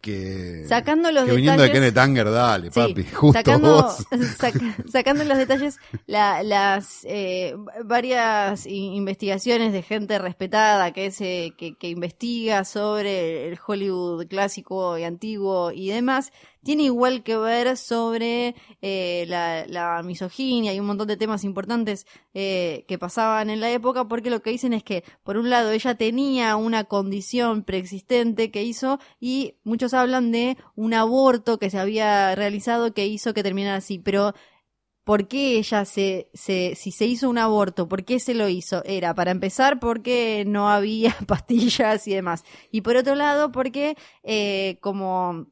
que, Sacando los que viniendo de detalles- Kenneth Anger, dale, Sí, papi, justo sacando, vos. sacando los detalles, la- las eh, varias investigaciones de gente respetada que, se, que, que investiga sobre el Hollywood clásico y antiguo y demás, tiene igual que ver sobre eh, la, misoginia y un montón de temas importantes eh, que pasaban en la época, porque lo que dicen es que, por un lado, ella tenía una condición preexistente que hizo y muchos hablan de un aborto que se había realizado que hizo que terminara así, pero ¿por qué ella se, se, si se hizo un aborto, por qué se lo hizo? Era, para empezar, porque no había pastillas y demás. Y por otro lado, porque eh, como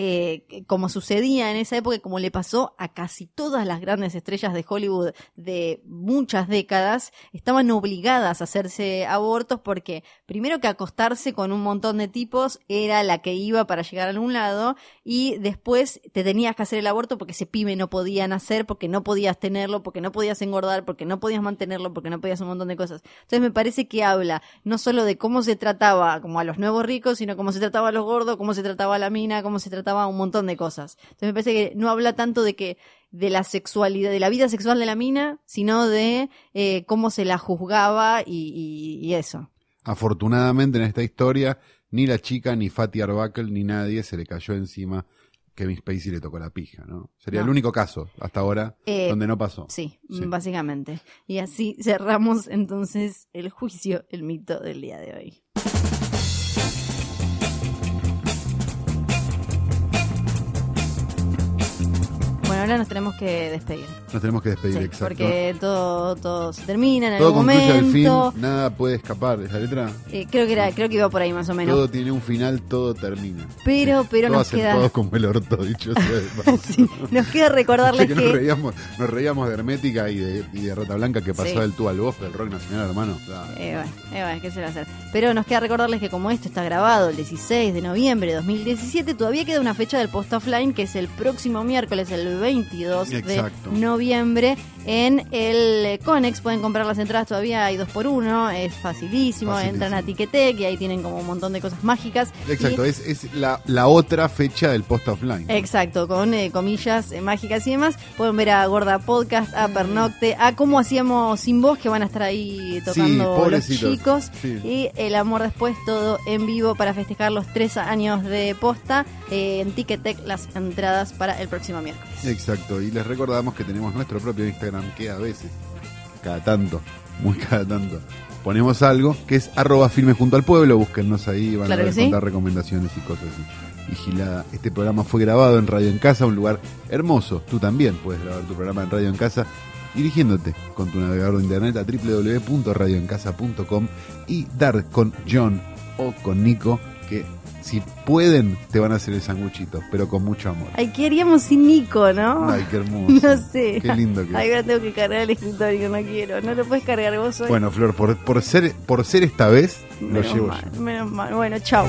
eh, como sucedía en esa época, como le pasó a casi todas las grandes estrellas de Hollywood de muchas décadas, estaban obligadas a hacerse abortos porque primero que acostarse con un montón de tipos era la que iba para llegar a algún lado y después te tenías que hacer el aborto porque ese pibe no podía nacer, porque no podías tenerlo, porque no podías engordar, porque no podías mantenerlo, porque no podías un montón de cosas. Entonces me parece que habla no solo de cómo se trataba como a los nuevos ricos, sino cómo se trataba a los gordos, cómo se trataba a la mina, cómo se trataba a un montón de cosas. Entonces me parece que no habla tanto de que de la sexualidad, de la vida sexual de la mina, sino de eh, cómo se la juzgaba y, y- y eso. Afortunadamente en esta historia, ni la chica, ni Fatih Arbuckle, ni nadie se le cayó encima Kevin Spacey le tocó la pija, ¿no? Sería No. el único caso hasta ahora Eh, donde no pasó. Sí, Sí. básicamente. Y así cerramos entonces el juicio, el mito del día de hoy. Nos tenemos que despedir. Nos tenemos que despedir, Sí, exacto. porque todo, todo se termina en Todo algún concluye al fin, momento. nada puede escapar. Esa letra, Eh, creo que era, creo que iba por ahí más o menos. todo tiene un final, todo termina. Pero- pero Todo nos queda- todos como el orto, dicho sea. Sí, nos queda recordarles Que nos, reíamos, nos reíamos de Hermética y de, y de Rata Blanca que pasó del tú al vos del rock nacional, hermano. Ah, Eh, bueno, eh, bueno, ¿qué se va a hacer? Pero nos queda recordarles que como esto está grabado el 16 de noviembre de 2017, todavía queda una fecha del post offline que es el próximo miércoles, el 22 Exacto. de noviembre, en el eh, Conex. Pueden comprar las entradas todavía, hay dos por uno, es facilísimo. Facilísimo. Entran a Ticketek y ahí tienen como un montón de cosas mágicas. Exacto, Y- es, es la, la otra fecha del post offline. Exacto, con eh, comillas eh, mágicas y demás. Pueden ver a Gorda Podcast, a Pernocte, a cómo hacíamos sin voz, que van a estar ahí tocando los chicos. Sí. Y el amor después, todo en vivo para festejar los tres años de posta. eh, en Ticketek las entradas para el próximo miércoles. Exacto, y les recordamos que tenemos nuestro propio Instagram que a veces, cada tanto, muy cada tanto, ponemos algo que es arroba firme junto al pueblo, búsquennos ahí, van Claro a ver sí. contar recomendaciones y cosas así. Vigilada. Este programa fue grabado en Radio en Casa, un lugar hermoso. Tú también puedes grabar tu programa en Radio en Casa dirigiéndote con tu navegador de internet a www.radioencasa.com y dar con John o con Nico que si pueden te van a hacer el sanguchito, pero con mucho amor. Ay, ¿qué haríamos sin Nico, no? Ay, qué hermoso. No sé. Qué lindo que Ay, ahora tengo que cargar el escritorio, no quiero. No lo puedes cargar vos hoy. Bueno, Flor, por, por ser por ser esta vez, lo llevo mal, yo. menos mal. Bueno, chao.